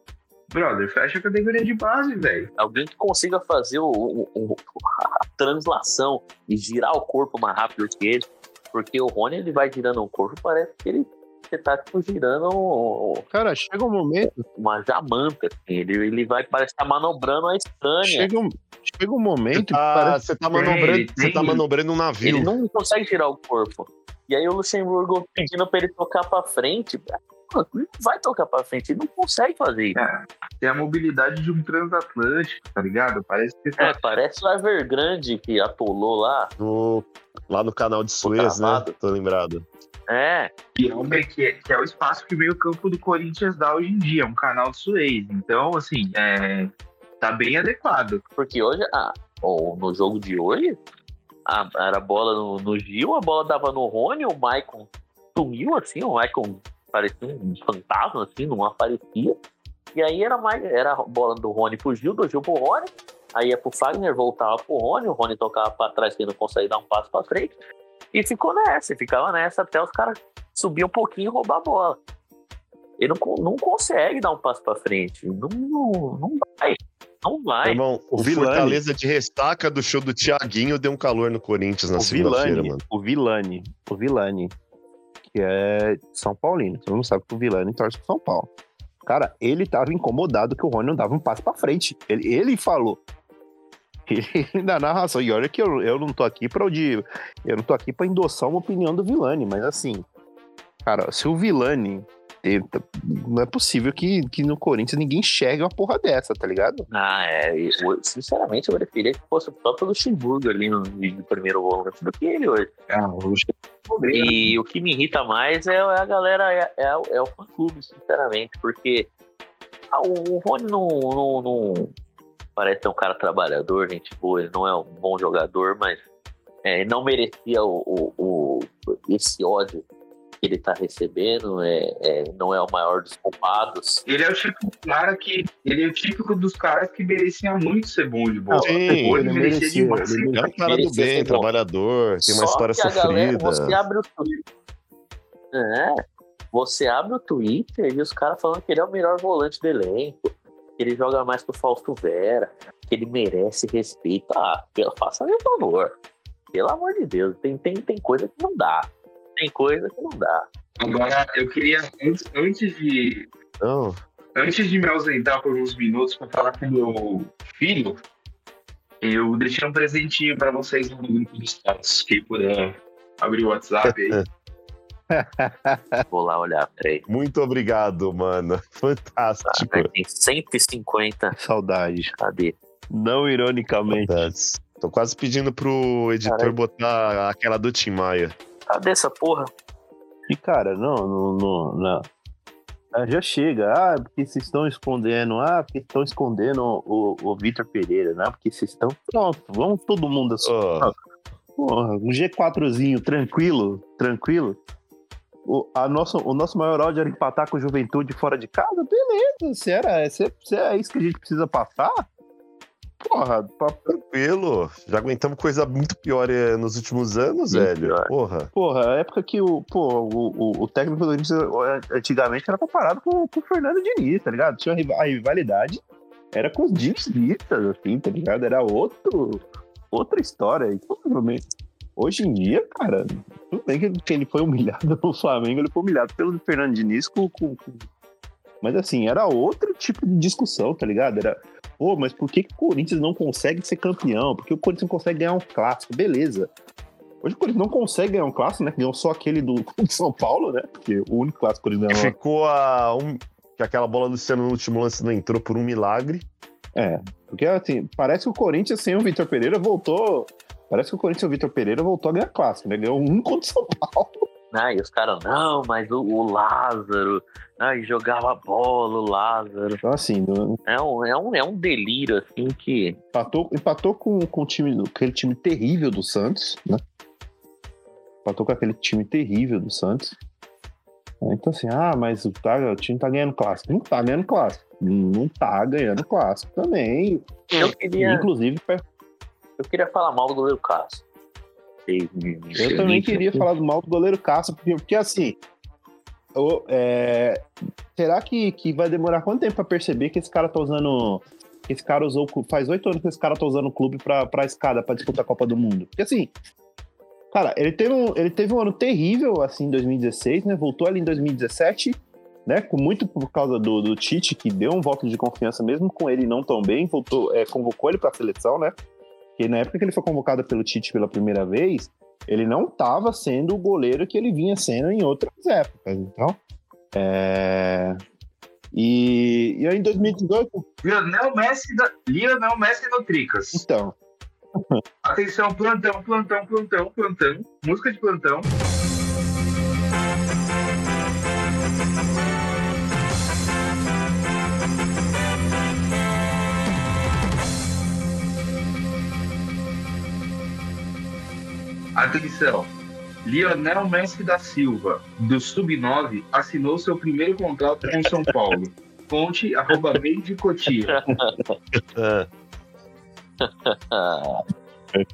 brother, fecha a categoria de base, velho. Alguém que consiga fazer o, o- o- a translação e girar o corpo mais rápido que ele. Porque o Rony ele vai girando o corpo, parece que ele você tá tipo, girando um- Cara, chega um momento, uma jamanta. Assim. Ele, ele vai, parece que tá manobrando a estranha. chega um, chega um momento tá, parece você tá Tem, manobrando, ele você tá manobrando um navio. Ele não consegue girar o corpo. E aí o Luxemburgo pedindo pra ele tocar pra frente. Mano, Ele não vai tocar pra frente, ele não consegue fazer isso. É, tem a mobilidade de um transatlântico, tá ligado? Parece que É, parece o Evergrande que atolou lá. No- lá no canal de Suez, né? Tô lembrado. É, Que é, o que, é, que é o espaço que meio campo do Corinthians dá hoje em dia, um canal de Suez. Então, assim, é, tá bem adequado. porque hoje, ah, ou no jogo de hoje, a, era a bola no, no Gil, a bola dava no Rony, o Maicon sumiu assim, o Maicon parecia um fantasma, assim, não aparecia. E aí era mais, era a bola do Rony pro Gil, do Gil pro Rony, aí ia pro Fagner, voltava pro Rony, o Rony tocava pra trás, que não consegue dar um passo pra frente. E ficou nessa, ficava nessa até os caras subir um pouquinho e roubar a bola. Ele não, não consegue dar um passo pra frente. Não, não, não vai. Não vai. Irmão, o o Vilani- Fortaleza de ressaca do show do Thiaguinho deu um calor no Corinthians na segunda-feira, mano. o Vilani, o Vilani, que é São Paulino. Todo mundo sabe que o Vilani torce pro São Paulo. Cara, ele tava incomodado que o Rony não dava um passo pra frente. Ele, ele falou. Ele, na narração. E olha que eu, eu não tô aqui pra eu, eu não tô aqui pra endossar uma opinião do Vilani, mas assim, cara, se o Vilani tenta, não é possível que, que no Corinthians ninguém enxergue uma porra dessa, tá ligado? Ah, é. eu- sinceramente, eu preferia que fosse o próprio Luxemburgo ali no, no primeiro volante do que ele hoje. Ah, o E o que me irrita mais é a galera, é, é, o- é o fã-clube, sinceramente, porque ah, o, o Rony não, não, não parece ser um cara trabalhador, gente boa, ele não é um bom jogador, mas é, não merecia o, o- o- esse ódio que ele tá recebendo, é, é, não é o maior dos culpados. Ele é o tipo de cara que. Ele é o típico dos caras que merecia muito ser bom de bola. Sim, Hoje ele merecia merecia, demais. ele É um cara do bem, trabalhador, tem uma Só história que a galera, sofrida. você abre o Twitter. É, você abre o Twitter e os caras falando que ele é o melhor volante do elenco, que ele joga mais que o Fausto Vera, que ele merece respeito. Ah, pelo- faça meu favor. Pelo amor de Deus, tem, tem, tem coisa que não dá. Tem coisa que não dá. Agora, eu queria, antes, antes de. Não, Antes de me ausentar por uns minutos para falar com meu filho, eu deixei um presentinho para vocês no grupo dos status. Quem puder abrir o WhatsApp aí. Vou lá olhar, peraí. muito obrigado, mano. Tá, Fantástico. né, tem 150. Saudade. Cadê? Não ironicamente. Saudades. Tô quase pedindo pro editor Caralho. botar aquela do Tim Maia. Cadê essa porra? E, cara, não, não, não, não. Ah, Já chega, ah, porque vocês estão escondendo, ah, porque estão escondendo o, o Vitor Pereira, né? Porque vocês estão. Pronto, vamos todo mundo assim. Ó, Porra, um G4zinho tranquilo, tranquilo. O, a nossa, o nosso maior ódio era empatar com o Juventude fora de casa? Beleza, se, era, se, se é isso que a gente precisa passar, porra, pra- tranquilo. Já aguentamos coisa muito pior eh, nos últimos anos, Muito velho. pior. Porra. porra, a época que o, pô, o, o, o técnico do Corinthians antigamente era comparado com, com o Fernando Diniz, tá ligado? Tinha a riva- a rivalidade, era com os dinizistas, assim, tá ligado? Era outro, outra história. E provavelmente, hoje em dia, cara, tudo bem que que ele foi humilhado no Flamengo, ele foi humilhado pelo Fernando Diniz com, com- com- Mas assim, era outro tipo de discussão, tá ligado? Era, pô, mas por que, que o Corinthians não consegue ser campeão? Por que o Corinthians não consegue ganhar um clássico? Beleza. Hoje o Corinthians não consegue ganhar um clássico, né? Ganhou só aquele do, São Paulo, né? Porque o único clássico que o Corinthians ganhou. Ficou a um. Que aquela bola do Luciano no último lance não entrou por um milagre. É, porque assim, parece que o Corinthians sem o Vitor Pereira voltou. Parece que o Corinthians sem o Vitor Pereira voltou a ganhar clássico, né? Ganhou um contra o São Paulo. Ah, e os caras, não, mas o, o Lázaro, ai, jogava bola, o Lázaro. Então, assim, não- É um, é um, é um delírio, assim, que. empatou, empatou com, com o time, com aquele time terrível do Santos, né? Empatou com aquele time terrível do Santos. Então, assim, ah, mas o, tá, o time tá ganhando clássico. Não tá ganhando clássico. Não tá ganhando clássico também. Eu queria, Inclusive, eu queria falar mal do goleiro Cássio. Eu também queria falar do mal do goleiro Cássio, porque, porque assim. é, será que, que vai demorar quanto tempo pra perceber que esse cara tá usando. que esse cara usou. Faz oito anos que esse cara tá usando o clube pra, pra escada pra disputar a Copa do Mundo. Porque assim. Cara, ele teve, um, ele teve um ano terrível, assim, em 2016, né? Voltou ali em 2017, né? Com muito por causa do, do Tite, que deu um voto de confiança, mesmo com ele não tão bem, voltou, é, convocou ele pra seleção, né? Porque na época que ele foi convocado pelo Tite pela primeira vez, ele não estava sendo o goleiro que ele vinha sendo em outras épocas. Então, é... E, e aí em 2018, Lionel Messi, da... Lionel Messi no Tricas. então, Atenção, plantão, plantão, plantão, plantão. Música de plantão. Atenção. Lionel Messi da Silva, do Sub-9, assinou seu primeiro contrato com São Paulo. Fonte, arroba meio de Cotia.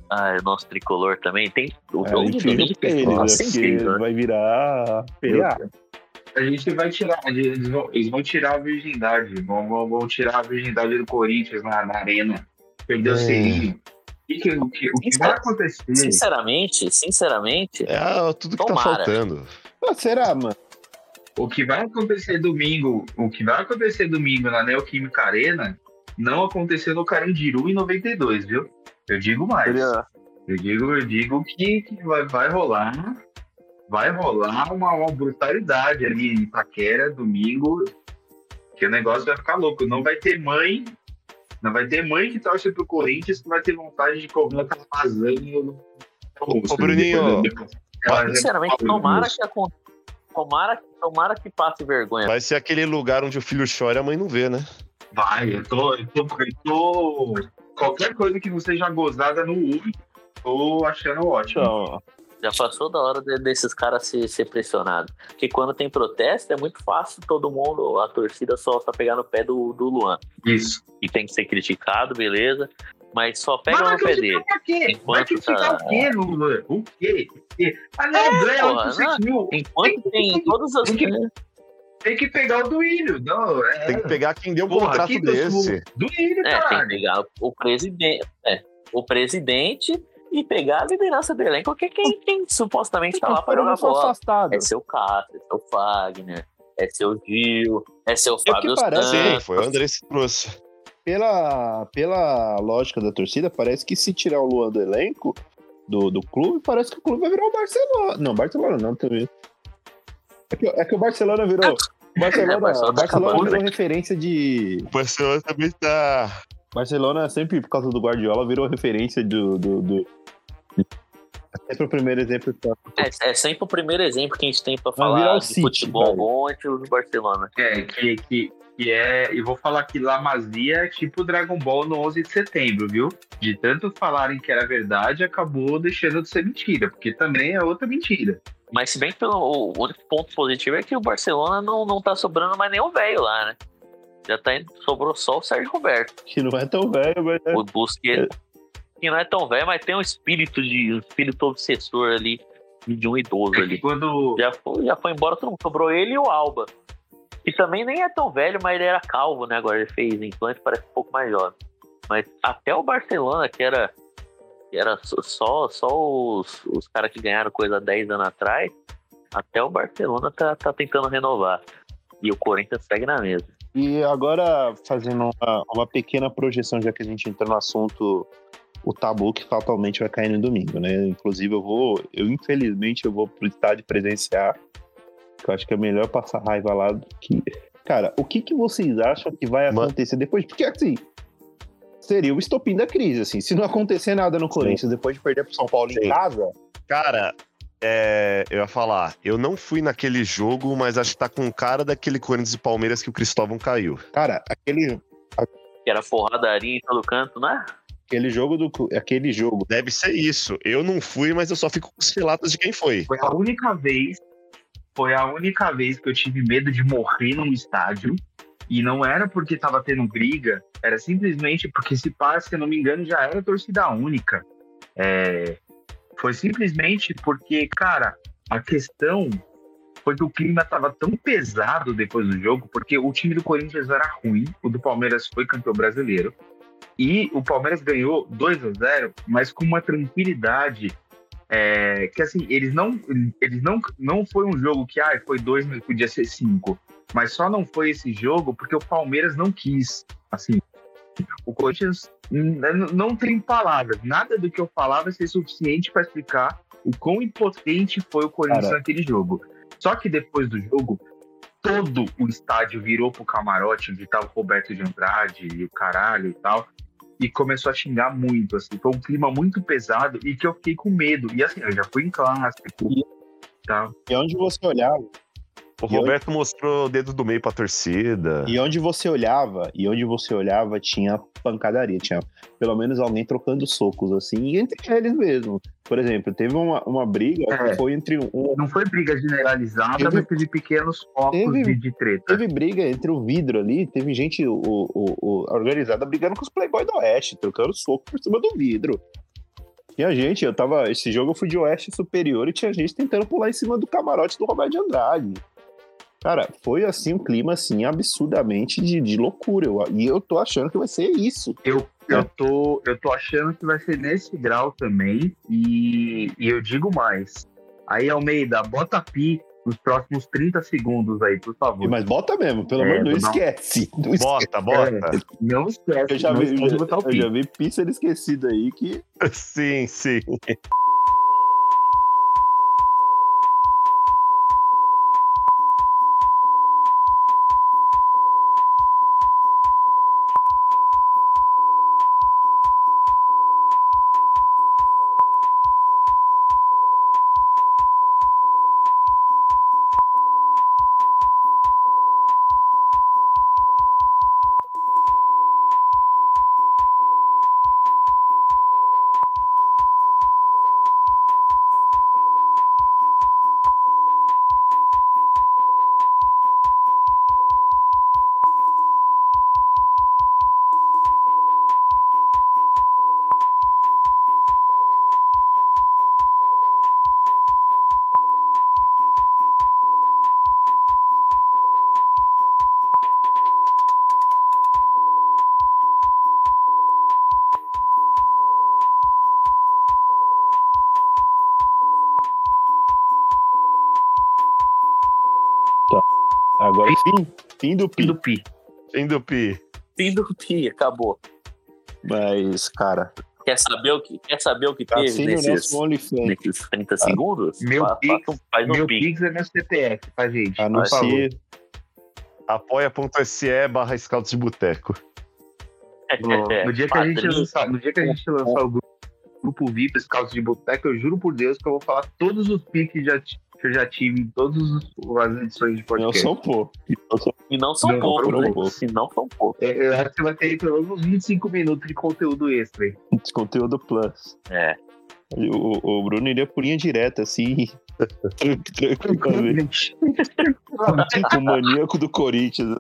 Ah, o nosso tricolor também tem. O é, jogo de ele, né? vai virar feriado. A gente vai tirar, eles vão, eles vão tirar a virgindade, vão, vão, vão tirar a virgindade do Corinthians na, na arena. Perdeu o É. selinho. O que, o que, o que vai acontecer? Sinceramente, sinceramente, é tudo que tá Tomara. faltando. Ah, será, mano? O que vai acontecer domingo, o que vai acontecer domingo na Neoquímica Arena, não aconteceu no Carandiru em 92, viu? Eu digo mais. Seria- Eu digo, eu digo que, que vai, vai rolar, vai rolar uma, uma brutalidade ali em Itaquera, domingo, que o negócio vai ficar louco. Não vai ter mãe, não vai ter mãe que torce pro Corinthians que vai ter vontade de comer aquela lasanha no Ô, Bruninho, sinceramente, tomara que aconteça. Tomara, tomara que passe vergonha. Vai ser aquele lugar onde o filho chora e a mãe não vê, né? Vai, eu tô, eu tô, eu tô- Qualquer coisa que não seja gozada no olho, tô achando ótimo. Então, Já passou da hora de- desses caras ser, ser pressionados. Porque quando tem protesto, é muito fácil todo mundo, a torcida só, só pegar no pé do, do Luan. Isso. E tem que ser criticado, beleza. Mas só pega Mas no pé dele. Vai Enquanto criticar tá- o quê, Lula? O quê? O quê? Ah, não, É, ganha porra, 800 mil. Enquanto tem todas as. Tem que- Tem que pegar o Duílio. Não, é... Tem que pegar quem deu um Porra, contrato desse. esse- Duílio, É, tem que caralho. pegar o presidente. É, o presidente e pegar a liderança do elenco, que é quem, quem supostamente tá lá para jogar bola. afastado. É seu Cássio, é seu Fagner, é seu Gil, é seu que Fábio parece, Sim, Santos. foi o André que trouxe. Pela, pela lógica da torcida, parece que se tirar o Luan do elenco do, do clube, parece que o clube vai virar o Barcelona. Não, Barcelona não também. É que, é que o Barcelona virou. O Barcelona, É, Barcelona Barcelona acabou, virou né? referência de. O Barcelona também tá. Barcelona sempre, por causa do Guardiola, virou referência do. do, do... É sempre o primeiro exemplo. que É, é sempre o primeiro exemplo que a gente tem virar falar de City, futebol velho. bom do Barcelona. É, que, que, que é. E vou falar que La Masia é tipo Dragon Ball no 11 de setembro, viu? De tanto falarem que era verdade, acabou deixando de ser mentira, porque também é outra mentira. Mas se bem que pelo, o único ponto positivo é que o Barcelona não, não tá sobrando mais nenhum velho lá, né? Já tá indo, sobrou só o Sérgio Roberto. Que não é tão velho, mas. é- O Busquets, que não é tão velho, mas tem um espírito de um espírito obsessor ali de um idoso ali. quando. Já foi, já foi embora, todo mundo. sobrou ele e o Alba. Que também nem é tão velho, mas ele era calvo, né? Agora ele fez implante, parece um pouco mais jovem. Mas até o Barcelona, que era, que era só, só, os, os caras que ganharam coisa há 10 anos atrás, até o Barcelona tá, tá tentando renovar. E o Corinthians segue na mesa. E agora, fazendo uma, uma pequena projeção, já que a gente entrou no assunto, o tabu que fatalmente vai cair no domingo, né? Inclusive, eu vou, eu infelizmente, eu vou pro estádio presenciar, que eu acho que é melhor passar raiva lá do que. Cara, o que, que vocês acham que vai acontecer depois? Porque, assim, seria o estopim da crise, assim. Se não acontecer nada no Corinthians depois de perder pro São Paulo em Sim. casa, Cara, é, eu ia falar, eu não fui naquele jogo, mas acho que tá com cara daquele Corinthians e Palmeiras que o Cristóvão caiu. cara, aquele, Que era porradaria em todo canto, né? aquele jogo do. Aquele jogo. Deve ser isso. Eu não fui, mas eu só fico com os relatos de quem foi. Foi a única vez. Foi a única vez que eu tive medo de morrer num estádio. E não era porque tava tendo briga, era simplesmente porque se passa, se eu não me engano, já era torcida única. É, foi simplesmente porque, cara, a questão foi que o clima tava tão pesado depois do jogo, porque o time do Corinthians era ruim, o do Palmeiras foi campeão brasileiro. E o Palmeiras ganhou 2 a 0 mas com uma tranquilidade é, que assim, eles não. Eles não. Não foi um jogo que ah, foi dois, mas podia ser cinco. Mas só não foi esse jogo porque o Palmeiras não quis. Assim, o Corinthians não tem palavras. Nada do que eu falar vai ser suficiente para explicar o quão impotente foi o Corinthians Cara. naquele jogo. Só que depois do jogo, todo o estádio virou pro camarote onde tava o Roberto de Andrade e o caralho e tal. E começou a xingar muito, assim. Foi um clima muito pesado e que eu fiquei com medo. E assim, eu já fui em clássico e tal. E onde você olhava, O E Roberto mostrou o dedo do meio pra torcida. E onde você olhava, e onde você olhava tinha pancadaria, tinha pelo menos alguém trocando socos, assim, e entre eles mesmo. Por exemplo, teve uma, uma briga É. que foi entre um. Não foi briga generalizada, Teve- mas teve pequenos focos teve- de, de treta. Teve briga entre o vidro ali, teve gente o, o, o- organizada brigando com os Playboy do Oeste, trocando soco por cima do vidro. Tinha gente, eu tava. Esse jogo eu fui de Oeste Superior e tinha gente tentando pular em cima do camarote do Roberto de Andrade. Cara, foi assim um clima assim absurdamente de, de loucura. Eu- e eu tô achando que vai ser isso. Eu, eu, tô, eu tô achando que vai ser nesse grau também. E, e eu digo mais. Aí, Almeida, bota pi nos próximos 30 segundos aí, por favor. Mas bota mesmo, pelo É, amor de Deus, não. esquece. Não esquece. Bota, bota. Não esquece, Eu já não vi, esquece eu já, vi pizza esquecido aí que. Sim, sim. Fim, fim do Fim pi. do pi. Fim do Pi. Fim do pi, acabou. Mas, cara, Quer saber o que, quer saber o que teve assine o nesses, nesses 30 segundos? Meu Fa- Pix- um- faz Meu pix. Pix é meu CPF, tá, gente? Anuncie. Apoia.se barra Scouts de Boteco. No, no dia que a gente lançar, no dia que a gente lançar o grupo, grupo VIP, Scouts de Boteco, eu juro por Deus que eu vou falar todos os piques que, já que eu já tive em todas as edições de Não podcast. são poucos. E não são Não, poucos, não. E não são poucos. É, Eu acho que você vai ter aí pelo menos uns 25 minutos de conteúdo extra. Esse conteúdo plus. É. O, o Bruno iria por linha direta, assim. Tranquilamente. o maníaco do Corinthians.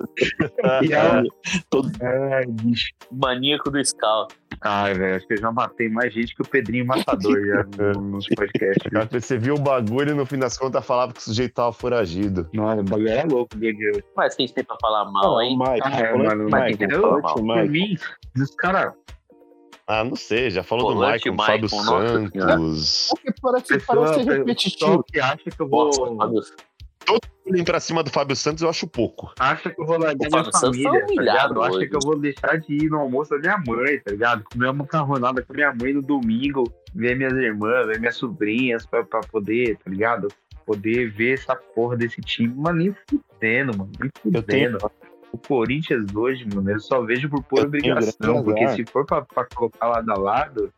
Todo- Ai, bicho. Maníaco do Scout. Ai, velho, acho que eu já matei mais gente que o Pedrinho Matador já no- nos podcasts. Cara, Você viu o bagulho e no fim das contas falava que o sujeito tava foragido. Nossa, o bagulho é louco, hoje. Mas quem tem pra falar mal, hein? Mike, Ah, é, mano, mas Mike, tem que Eu, falar forte, por Mike. Ah, não sei, já falou do Volante Michael, Fábio Santos. Porque parece, Pessoa, parece ser repetitivo. que acha que eu vou. Nossa, Fábio- Indo pra cima do Fábio Santos eu acho pouco. Acha que eu vou largar minha Fábio Santos família, tá ligado? Acha que eu vou deixar de ir no almoço da minha mãe, tá ligado? Comer uma macarronada com minha mãe no domingo, ver minhas irmãs, ver minhas sobrinhas pra, pra poder, tá ligado? Poder ver essa porra desse time. Mas nem fudendo, mano. Nem Eu tenho- fudendo. O Corinthians hoje, mano, eu só vejo por pura obrigação. Porque se for pra, pra colocar lado a lado,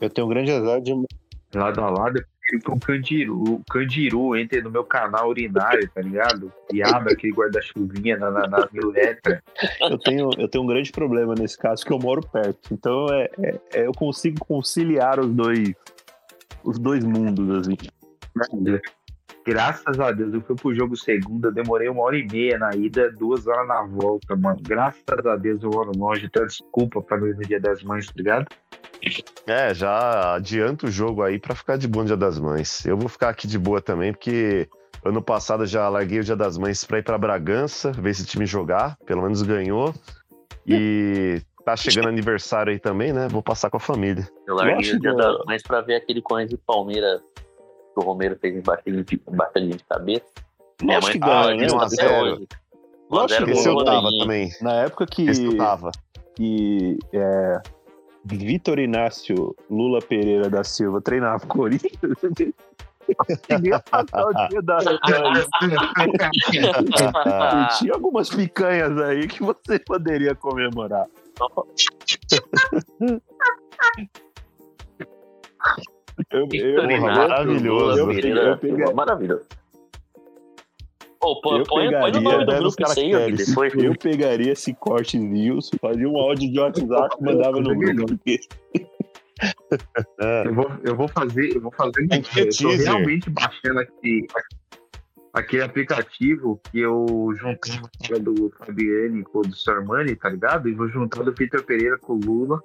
Eu tenho um grande azar de. lado a lado, eu prefiro que o Candiru, o Candiru entre no meu canal urinário, tá ligado? E abra aquele guarda-chuvinha na, na, na letra. Eu tenho, eu tenho um grande problema nesse caso, que eu moro perto. Então é, é- é- eu consigo conciliar os dois. Os dois mundos, assim. Graças a Deus, eu fui pro jogo segunda, eu demorei uma hora e meia na ida, duas horas na volta, mano. Graças a Deus eu moro longe, então desculpa pra não ir no dia das mães, tá ligado? É, já adianta o jogo aí pra ficar de bom Dia das Mães. Eu vou ficar aqui de boa também, porque ano passado eu já larguei o Dia das Mães pra ir pra Bragança, ver esse time jogar, pelo menos ganhou. E tá chegando aniversário aí também, né? Vou passar com a família. Eu larguei o dia que- das mães pra ver aquele Corinthians e Palmeiras que o Romero fez em baixadinha de, cabeça. Minha Lógico que mãe fala ganha, né? até hoje. Lógico zero que eu tava também. Na época que, Esse eu tava. que é, Vitor Inácio Lula Pereira da Silva treinava o Corinthians. Ah, E Tinha algumas picanhas aí que você poderia comemorar. Eu, maravilhoso. Eu eu Maravilhoso. Pô, Eu põe, põe no pegaria, nome do grupo isso aí, depois. eu pegaria esse corte news, fazia um áudio de WhatsApp e mandava no grupo. Eu vou, eu vou fazer, eu vou fazer eu tô teaser. realmente baixando aqui, aquele aplicativo que eu juntei do Fabiane com o do Sarmani, tá ligado? E vou juntar do Vitor Pereira com o Lula.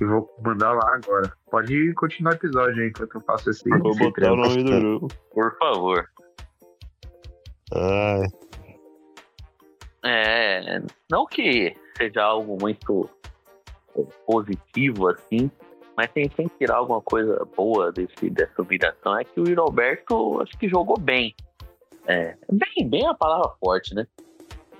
E vou mandar lá agora. Pode continuar o episódio aí enquanto eu faço esse, Vou esse botar o trampo. nome do jogo. Por favor. Ai, É, não que seja algo muito positivo assim, mas tem tem que tirar alguma coisa boa desse, dessa humilhação. É que o Yuri Alberto acho que jogou bem. É, bem, bem é a palavra forte, né?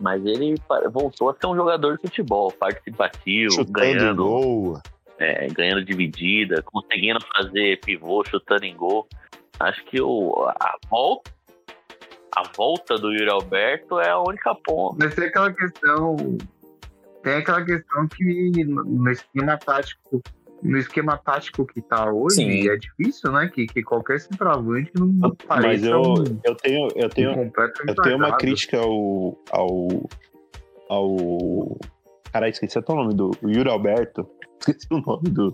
Mas ele voltou a ser um jogador de futebol, participativo, chutando ganhando, gol. É, ganhando dividida, conseguindo fazer pivô, chutando em gol. Acho que o, a volta a volta do Yuri Alberto é a única ponta. Mas tem aquela questão. Tem aquela questão que no esquema tático. No esquema tático que tá hoje, Sim. é difícil, né? Que, que qualquer centroavante não Mas pareça eu, um, eu tenho, eu um tenho, completo eu tenho uma crítica ao. ao. ao. Caralho, esqueci até o nome do o Yuri Alberto. Esqueci o nome do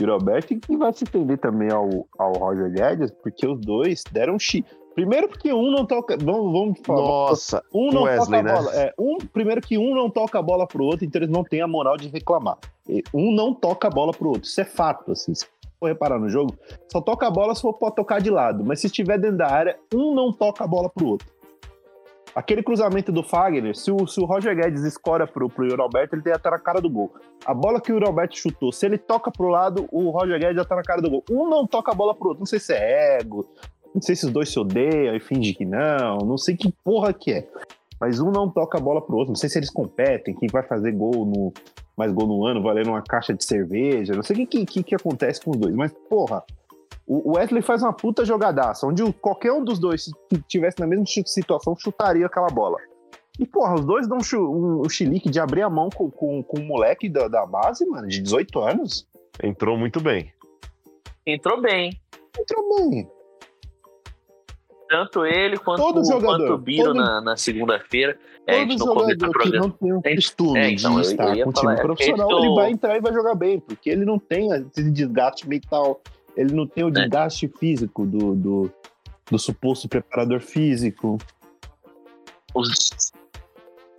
Yuri Alberto e que vai se estender também ao, ao Roger Guedes, porque os dois deram chi. Primeiro porque um não toca. Vamos, vamos falar. Nossa, Um não Wesley, toca a né? bola. É, um, primeiro que um não toca a bola pro outro, então eles não têm a moral de reclamar. Um não toca a bola pro outro. Isso é fato, assim. Se for reparar no jogo, só toca a bola se for pode tocar de lado. Mas se estiver dentro da área, um não toca a bola pro outro. Aquele cruzamento do Fagner, se o, se o Roger Guedes escora pro, pro Yuri Alberto, ele tem até na cara do gol. A bola que o Yuri Alberto chutou, se ele toca pro lado, o Roger Guedes já tá na cara do gol. Um não toca a bola pro outro. Não sei se é ego, Não sei se os dois se odeiam e fingem que não, não sei que porra que é. Mas um não toca a bola pro outro, não sei se eles competem, quem vai fazer gol no mais gol no ano valendo uma caixa de cerveja, não sei o que, que, que acontece com os dois, mas porra, o Wesley faz uma puta jogadaça, onde qualquer um dos dois, se tivesse na mesma situação, chutaria aquela bola. E, porra, os dois dão um, um chilique de abrir a mão com, com, com um moleque da, da base, mano, de 18 anos. Entrou muito bem. Entrou bem. Entrou bem. Tanto ele quanto, Todo jogador, quanto o Biro todo- na, na segunda-feira. É, a Todo jogador que programa. não tem o É, costume é, então, de estar com o time falar, profissional, é ele vai entrar e vai jogar bem, porque ele não tem esse desgaste mental, ele não tem o desgaste físico do, do, do suposto preparador físico. Os,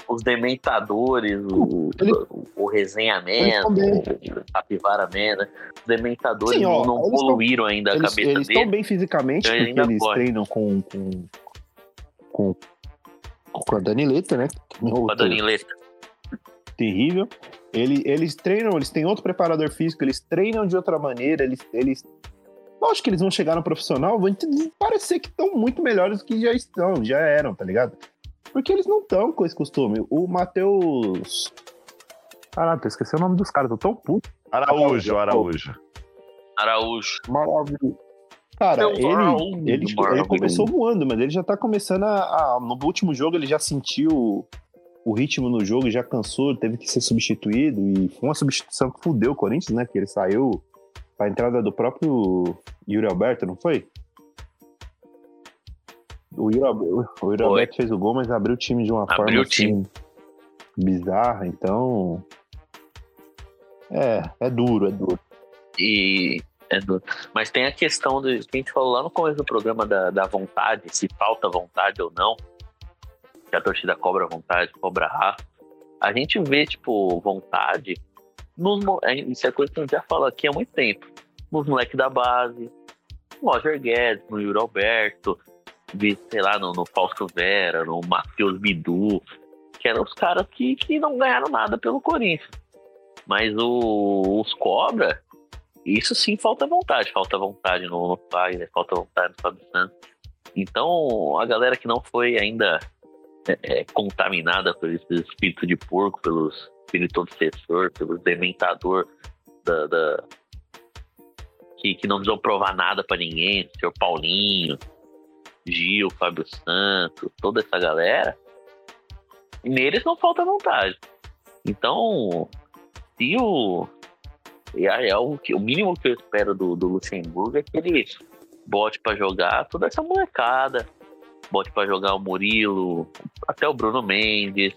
os dementadores, o, Ele- o, o resenhamento, Eles o capivara-man, né? Os dementadores Sim, ó, não eles tão- poluíram ainda a Eles cabeça eles dele. estão bem fisicamente, Então porque eles corre. treinam com, com, com, com a Danileta, né? Com a Dani. Terrível. Ele, eles treinam, eles têm outro preparador físico, eles treinam de outra maneira, eles. eles Lógico que eles vão chegar no profissional, vão parecer que estão muito melhores do que já estão, já eram, tá ligado? Porque eles não estão com esse costume. O Matheus. Caralho, eu esqueci o nome dos caras, eu tô tão puto. Araújo, Araújo. Araújo. Maravilhoso. Cara, ele, Araújo, ele, ele começou voando, mas ele já tá começando a, a- No último jogo ele já sentiu o ritmo no jogo, já cansou, teve que ser substituído. E foi uma substituição que fudeu o Corinthians, né? Que ele saiu pra entrada do próprio Yuri Alberto, não foi? O Yuri, o Yuri. Alberto fez o gol, mas abriu o time de uma Abriu forma assim, bizarra, então. É, é duro, é duro. E é do- Mas tem a questão do que a gente falou lá no começo do programa da, da vontade, se falta vontade ou não. Que a torcida cobra vontade, cobra raça. A gente vê, tipo, vontade. Nos, é, isso é coisa que a gente já fala aqui há muito tempo. Nos moleques da base, no Roger Guedes, no Yuri Alberto, vi, sei lá, no, no Fausto Vera, no Matheus Bidu, que eram os caras que, que não ganharam nada pelo Corinthians. Mas o- os Cobra, isso sim falta vontade. Falta vontade no, Fagner, falta vontade no Fábio Santos. Então, a galera que não foi ainda é, é, contaminada por esse espírito de porco, pelos espírito obsessor, pelos dementador da, da- que, que não precisam provar nada pra ninguém, o senhor Paulinho, Gil, Fábio Santos, toda essa galera, neles não falta vontade. Então, se o. É o, o mínimo que eu espero do, do Luxemburgo é que ele bote pra jogar toda essa molecada. Bote pra jogar o Murilo, até o Bruno Mendes,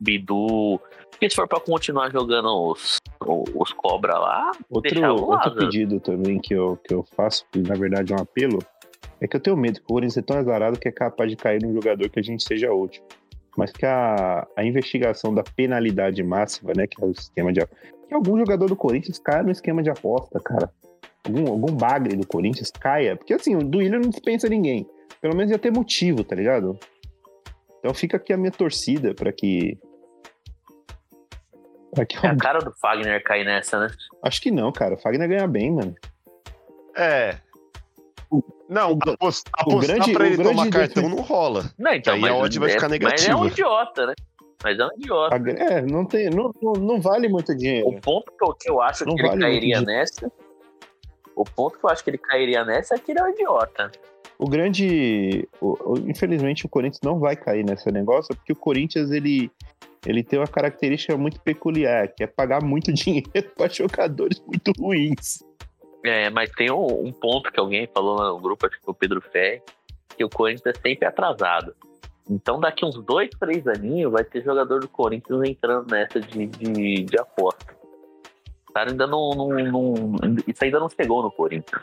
Bidu. Porque se for pra continuar jogando os, os Cobra lá, Outro, outro pedido também que eu, que eu faço, que na verdade é um apelo, é que eu tenho medo que o Corinthians é tão azarado que é capaz de cair num jogador que a gente seja útil. Mas que a, a investigação da penalidade máxima, né, que é o esquema de que algum jogador do Corinthians caia no esquema de aposta, cara. Algum, algum bagre do Corinthians caia. Porque assim, o Willian não dispensa ninguém. Pelo menos ia ter motivo, tá ligado? Então fica aqui a minha torcida pra que. Pra que é a cara do Fagner cair nessa, né? Acho que não, cara. O Fagner ganha bem, mano. É. Não, o- apost- o apostar grande- pra o ele grande tomar cartão não rola. Não, então, Aí a odd vai ficar Mas é um negativa. idiota, né? Mas é um idiota. A- É, não, tem, não, não, não vale muito dinheiro. O ponto que eu, que eu acho Não que ele vale muito cairia nessa. O ponto que eu acho que ele cairia nessa é que ele é um idiota. O grande. o- o- infelizmente, o Corinthians não vai cair nesse negócio, porque o Corinthians ele, ele tem uma característica muito peculiar, que é pagar muito dinheiro para jogadores muito ruins. É, mas tem um, um ponto que alguém falou no grupo, acho que foi o Pedro Fé, que o Corinthians é sempre atrasado. Então daqui uns dois, três aninhos vai ter jogador do Corinthians entrando nessa de, de, de aposta. Cara ainda não, não, não- Isso ainda não chegou no Corinthians.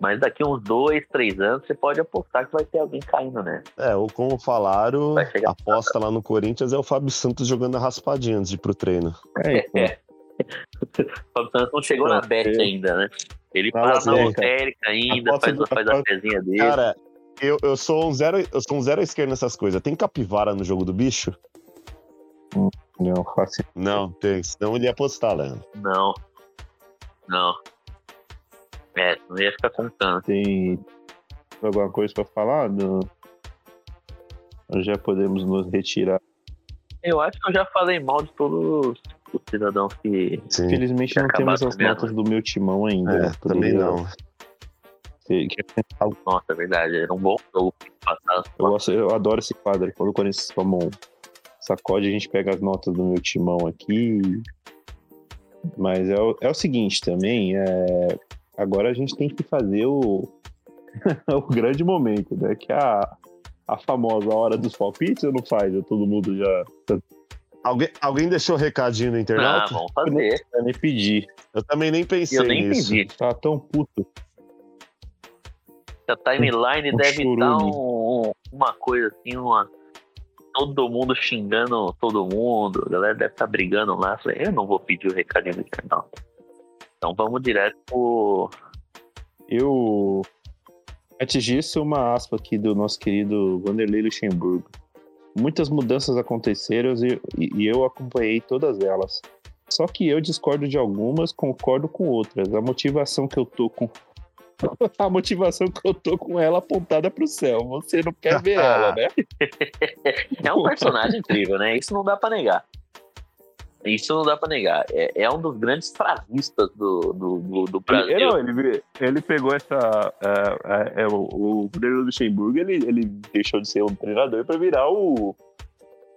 Mas daqui uns dois, três anos você pode apostar que vai ter alguém caindo nessa. É, ou como falaram, a aposta lá no Corinthians é o Fábio Santos jogando a raspadinha antes de ir pro treino. É, então, É. O Fábio Santos não chegou na Não, bet eu- ainda, né? Ele Na para na lotérica. ainda, faz, do- faz a pezinha dele. Cara, eu, eu sou um zero, eu sou um zero à esquerda nessas coisas. Tem capivara no jogo do bicho? não, fácil. Não, tem. Senão ele ia apostar, Leandro. Não. Não. É, não ia ficar contando. Tem, alguma coisa pra falar? Não. Nós já podemos nos retirar. Eu acho que eu já falei mal de todos os cidadãos que. Sim. Infelizmente Quer não temos as comendo. notas do meu timão ainda. É, né? também não. que- Nossa, é verdade. Era um bom jogo passar. Eu, gosto- eu adoro esse quadro. Quando o Corinthians toma um sacode, a gente pega as notas do meu timão aqui. Mas é o, é o seguinte também, é, agora a gente tem que fazer o, o grande momento, né? Que é a, a famosa hora dos palpites ou não faz? Todo mundo já Alguém, alguém deixou recadinho no Ah, internauta? vamos fazer. vai me pedir. Eu também nem pensei Eu nem nisso. entendi. Tá tão puto. A timeline Um deve churume. estar um- uma coisa assim, uma. Todo mundo xingando todo mundo, a galera deve estar brigando lá. Eu falei, eu não vou pedir o recadinho do internauta. Então vamos direto pro. Eu. Antes disso, uma aspa aqui do nosso querido Vanderlei Luxemburgo. Muitas mudanças aconteceram e, e eu acompanhei todas elas. Só que eu discordo de algumas, concordo com outras. A motivação que eu tô com. A motivação que eu tô com ela apontada pro céu. Você não quer ver ela, né? É um personagem incrível, né? Isso não dá pra negar. Isso não dá pra negar. É, é um dos grandes fragistas do, do, do, do Brasil. Ele, não, ele, ele pegou essa. é, é, é, o, o Vanderlei Luxemburgo ele, ele deixou de ser um treinador para virar o,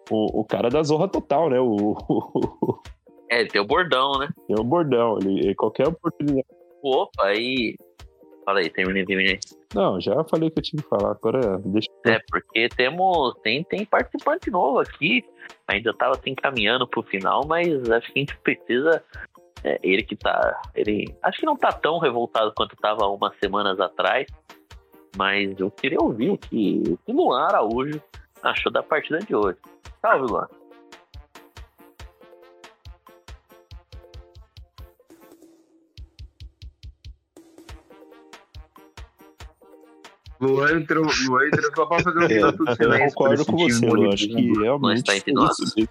o, o cara da zorra total, né? O, o, É, tem o bordão, né? é o bordão. Ele- qualquer oportunidade. Opa, aí. Fala aí, terminei, terminei. Não, já falei que eu tinha que falar. Agora deixa eu. É, porque temos. Tem, tem participante novo aqui. Ainda tava se encaminhando pro final, mas acho que a gente precisa. é, ele que tá. Ele. Acho que não tá tão revoltado quanto tava umas semanas atrás. Mas eu queria ouvir o que o Luan Araújo achou da partida de hoje. Salve, Luan. Luan entrou, Luan entrou só pra fazer um É, minuto de eu silêncio. concordo pra com você, eu acho que realmente. está entre foi nós.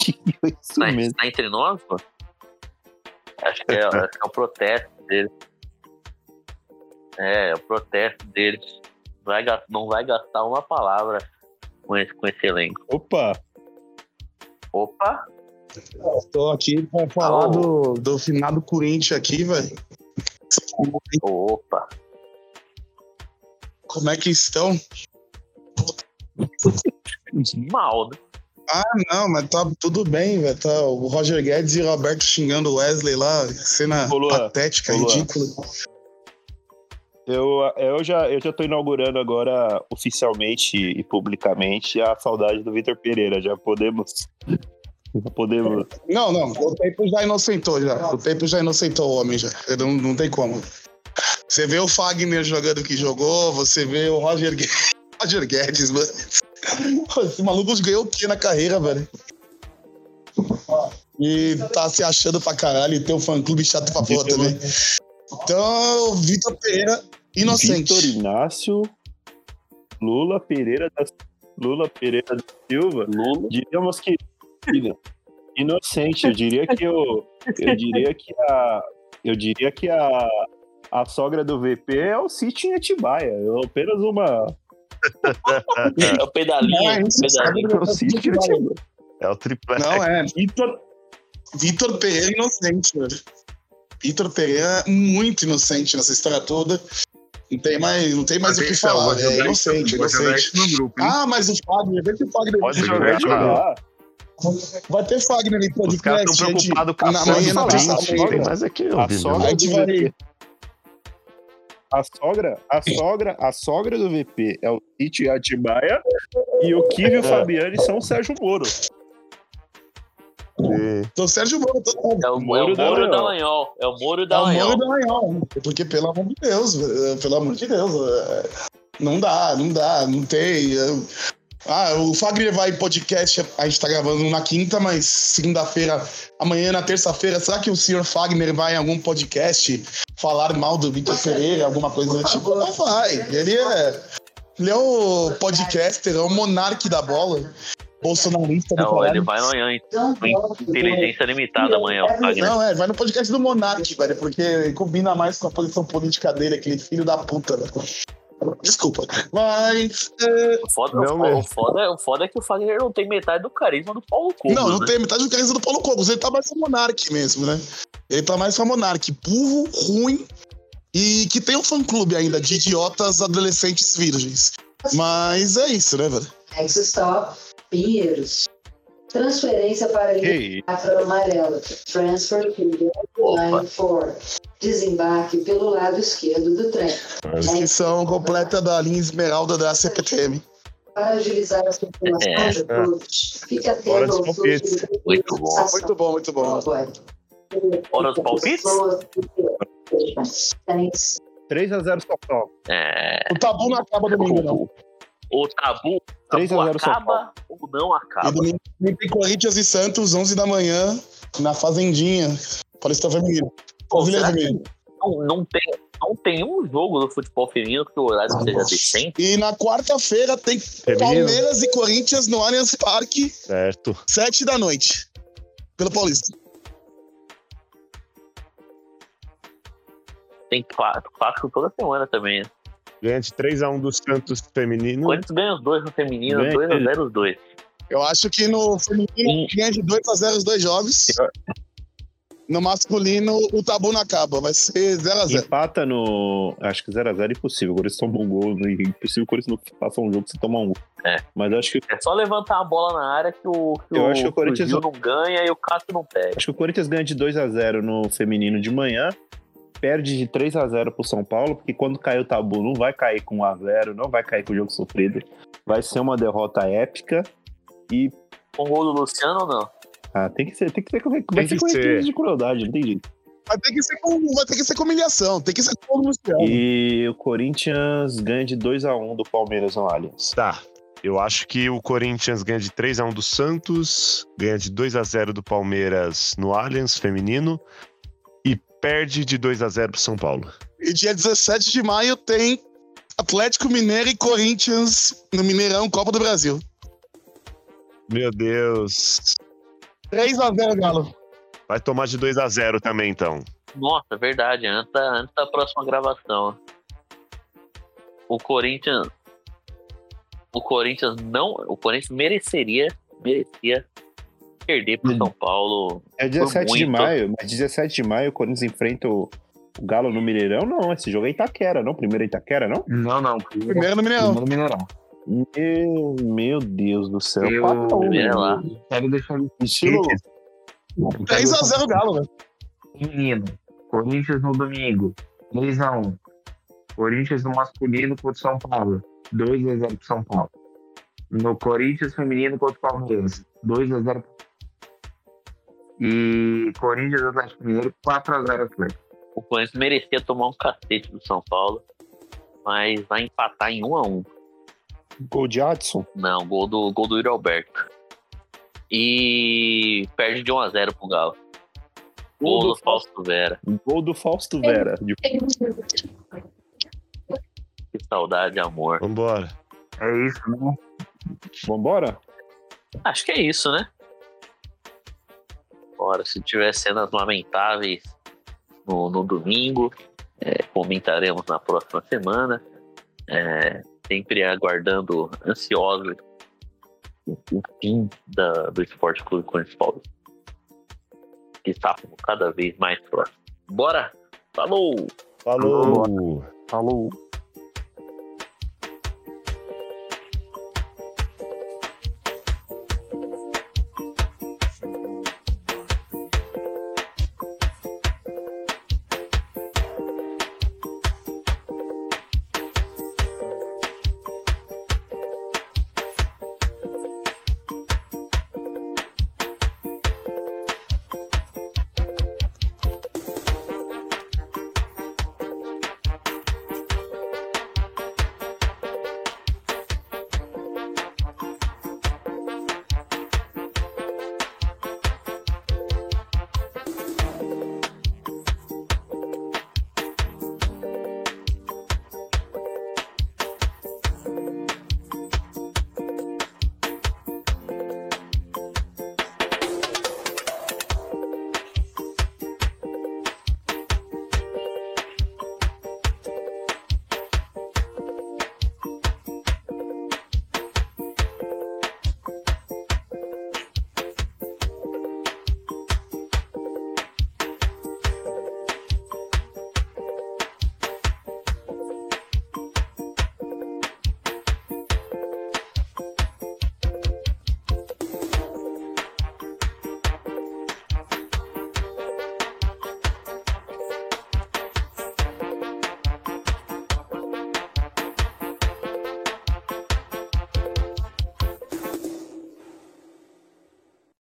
Que isso Tá, mesmo. tá entre nós, pô? Acho que é, acho que é o protesto dele. É, é o protesto dele. Vai, não vai gastar uma palavra com esse, com esse elenco. Opa! Opa! Tô aqui pra falar Oh. do, do finado Corinthians aqui, velho. Opa! Como é que estão? Mal, né? Ah, não, mas tá tudo bem, velho. Tá o Roger Guedes e o Roberto xingando o Wesley lá. Cena Luan, patética, Luan. ridícula. Eu, eu, já, eu já tô inaugurando agora oficialmente e publicamente a saudade do Vitor Pereira. Já podemos. Já podemos. Não, não. O tempo já inocentou, já. O tempo já inocentou o homem, já. Não, não tem como. Você vê o Fagner jogando que jogou, você vê o Roger Guedes. Roger Guedes, mano. Esse maluco ganhou o quê na carreira, velho? E tá se achando pra caralho e tem um fã-clube chato pra porra também. Então, Vitor Pereira, inocente. Vitor Inácio, Lula Pereira da, Lula Pereira da Silva. Lula. Diríamos que. Inocente, eu diria que eu. Eu diria que a. Eu diria que a. A sogra do VP é o sítio em Atibaia. É apenas uma. É o pedalinho. Não, é pedalinho. sabe? É o sítio em Atibaia. É o triplex. Não, é. Vitor, Vitor Pereira é inocente, velho. Vitor Pereira é muito inocente nessa história toda. Não tem mais, não tem mais o que falar. É inocente, inocente. no grupo? Ah, mas o Fagner, vê que o Fagner. Pode jogar, jogar. Ah, Vai ter Fagner em Os caras estão podcast. preocupados com a na manhã, na do terça print. feira. Tem mais aqui, a sogra A vai- VP. A sogra, a sogra, a sogra do VP é o Tite Atibaia e o Kivio e o Fabiani são o Sérgio Moro. Então, Sérgio Moro, todo mundo. É o, é o Moro Moro Dallagnol. Dallagnol. É o Moro É o. Moro Dallagnol. Porque, pelo amor de Deus, velho, pelo amor de Deus. é, Não dá, não dá, não tem. Ah, o Fagner vai em podcast, a gente tá gravando na quinta, mas segunda-feira, amanhã na terça-feira, será que o senhor Fagner vai em algum podcast falar mal do Vitor Pereira, alguma coisa do tipo? Não vai. Ele é. Ele é o podcaster, é o monarque da bola. Bolsonarista do Não, ele vai amanhã inteligência limitada amanhã, o Fagner. Não, é, vai no podcast do Monark, velho, porque combina mais com a posição política dele, aquele filho da puta, velho. Desculpa. Mas. é, O foda, Não o, foda, o foda é que o Fagner não tem metade do carisma do Paulo Cobos, não, não né? tem metade do carisma do Paulo Cobos. Ele tá mais pra Monark mesmo, né? Ele tá mais pra Monark. Burro, ruim e que tem um fã-clube ainda de idiotas adolescentes virgens. Mas é isso, né, velho? Next stop, Pinheiros. Transferência para a linha Ei, Afro amarela. Transfer to line 4. Desembarque pelo lado esquerdo do trem. Descrição completa da linha esmeralda da CPTM. Para agilizar a circulação É. de todos, Hora atento dos ao fluxo palpites. Muito bom. Muito bom, muito bom. Hora dos palpites? 3x0 São Paulo. É, O tabu não acaba domingo, não. o tabu, 3 a tabu 0 São acaba ou não E acaba? domingo tem Corinthians e Santos, 11 da manhã, na Fazendinha. Paulista Feminino. Brasileiro será que- Feminino. Não, não tem, não tem um jogo do futebol feminino que o horário seja decente. E na quarta-feira tem Feminino. Palmeiras e Corinthians no Allianz Parque, Certo. 7 da noite. Pelo Paulista. Tem quatro, quatro toda semana também. né? Ganha de 3x1 do Santos O feminino. Corinthians ganha os dois no feminino, Ganha. 2x0 os dois. Eu acho que no feminino ganha de 2 a 0 os dois jogos. No masculino, o tabu não acaba. Vai ser 0 a 0 Empata no. Acho que 0x0 é impossível. O Corinthians toma um gol. É impossível o Corinthians não faça um jogo sem tomar um gol. É. Mas eu acho que, É só levantar a bola na área que o, que Eu o, acho que o Corinthians- Gil não ganha e o Cássio não pega. acho que o Corinthians ganha de 2x0 no feminino de manhã. Perde de 3x0 pro São Paulo, porque quando cair o tabu, não vai cair com 1x0, não vai cair com o jogo sofrido. Vai ser uma derrota épica. E Com o gol do Luciano ou não? Ah, tem que ser, tem que ser, Tem ser que com ser. de crueldade, não tem jeito. Vai ter que ser com, vai ter que ser com humilhação. Tem que ser com o Luciano. E o Corinthians ganha de 2x1 do Palmeiras no Allianz. Tá. Eu acho que o Corinthians ganha de 3x1 do Santos, ganha de 2x0 do Palmeiras no Allianz feminino e perde de 2x0 pro São Paulo. E dia 17 de maio tem Atlético Mineiro e Corinthians no Mineirão Copa do Brasil. Meu Deus. 3 a 0 Galo. Vai tomar de 2x0 também, então. Nossa, verdade, antes da, antes da próxima gravação. O Corinthians. O Corinthians não. O Corinthians mereceria. Merecia perder pro Hum. São Paulo. É 17 de muito. maio, mas 17 de maio o Corinthians enfrenta o, o Galo no Mineirão, não. Esse jogo é Itaquera, não? Primeiro é Itaquera, não? Não, não. Primeiro, Primeiro no Mineirão. primeiro Mineirão. Meu, meu Deus do céu. Eu- Quatro a um, Primeiro é lá. Quero deixar ele Estilo, 3 a 0 Galo, velho. Menino. Corinthians no domingo. 3x1. Corinthians no masculino contra o São Paulo. 2x0 pro São Paulo. No Corinthians feminino contra o Palmeiras. 2x0. E Corinthians Atlético Mineiro 4x0 Atlético. O Corinthians merecia tomar um cacete do São Paulo. Mas vai empatar em 1 a 1 gol de Adson. Não, gol do, gol do Yuri Alberto. E perde de 1 a 0 pro Galo. Gol, Gol do do Fausto Vera. Gol do Fausto Vera. De- Que saudade, amor. Vambora. É isso, né? Vambora? Acho que é isso, né? Ora, se tiver cenas lamentáveis no, no domingo, é, comentaremos na próxima semana. É, sempre aguardando ansioso o, fim da, do Esporte Clube Corinthians Paulista. Que está cada vez mais próximo. Bora! Falou! Falou. Falou.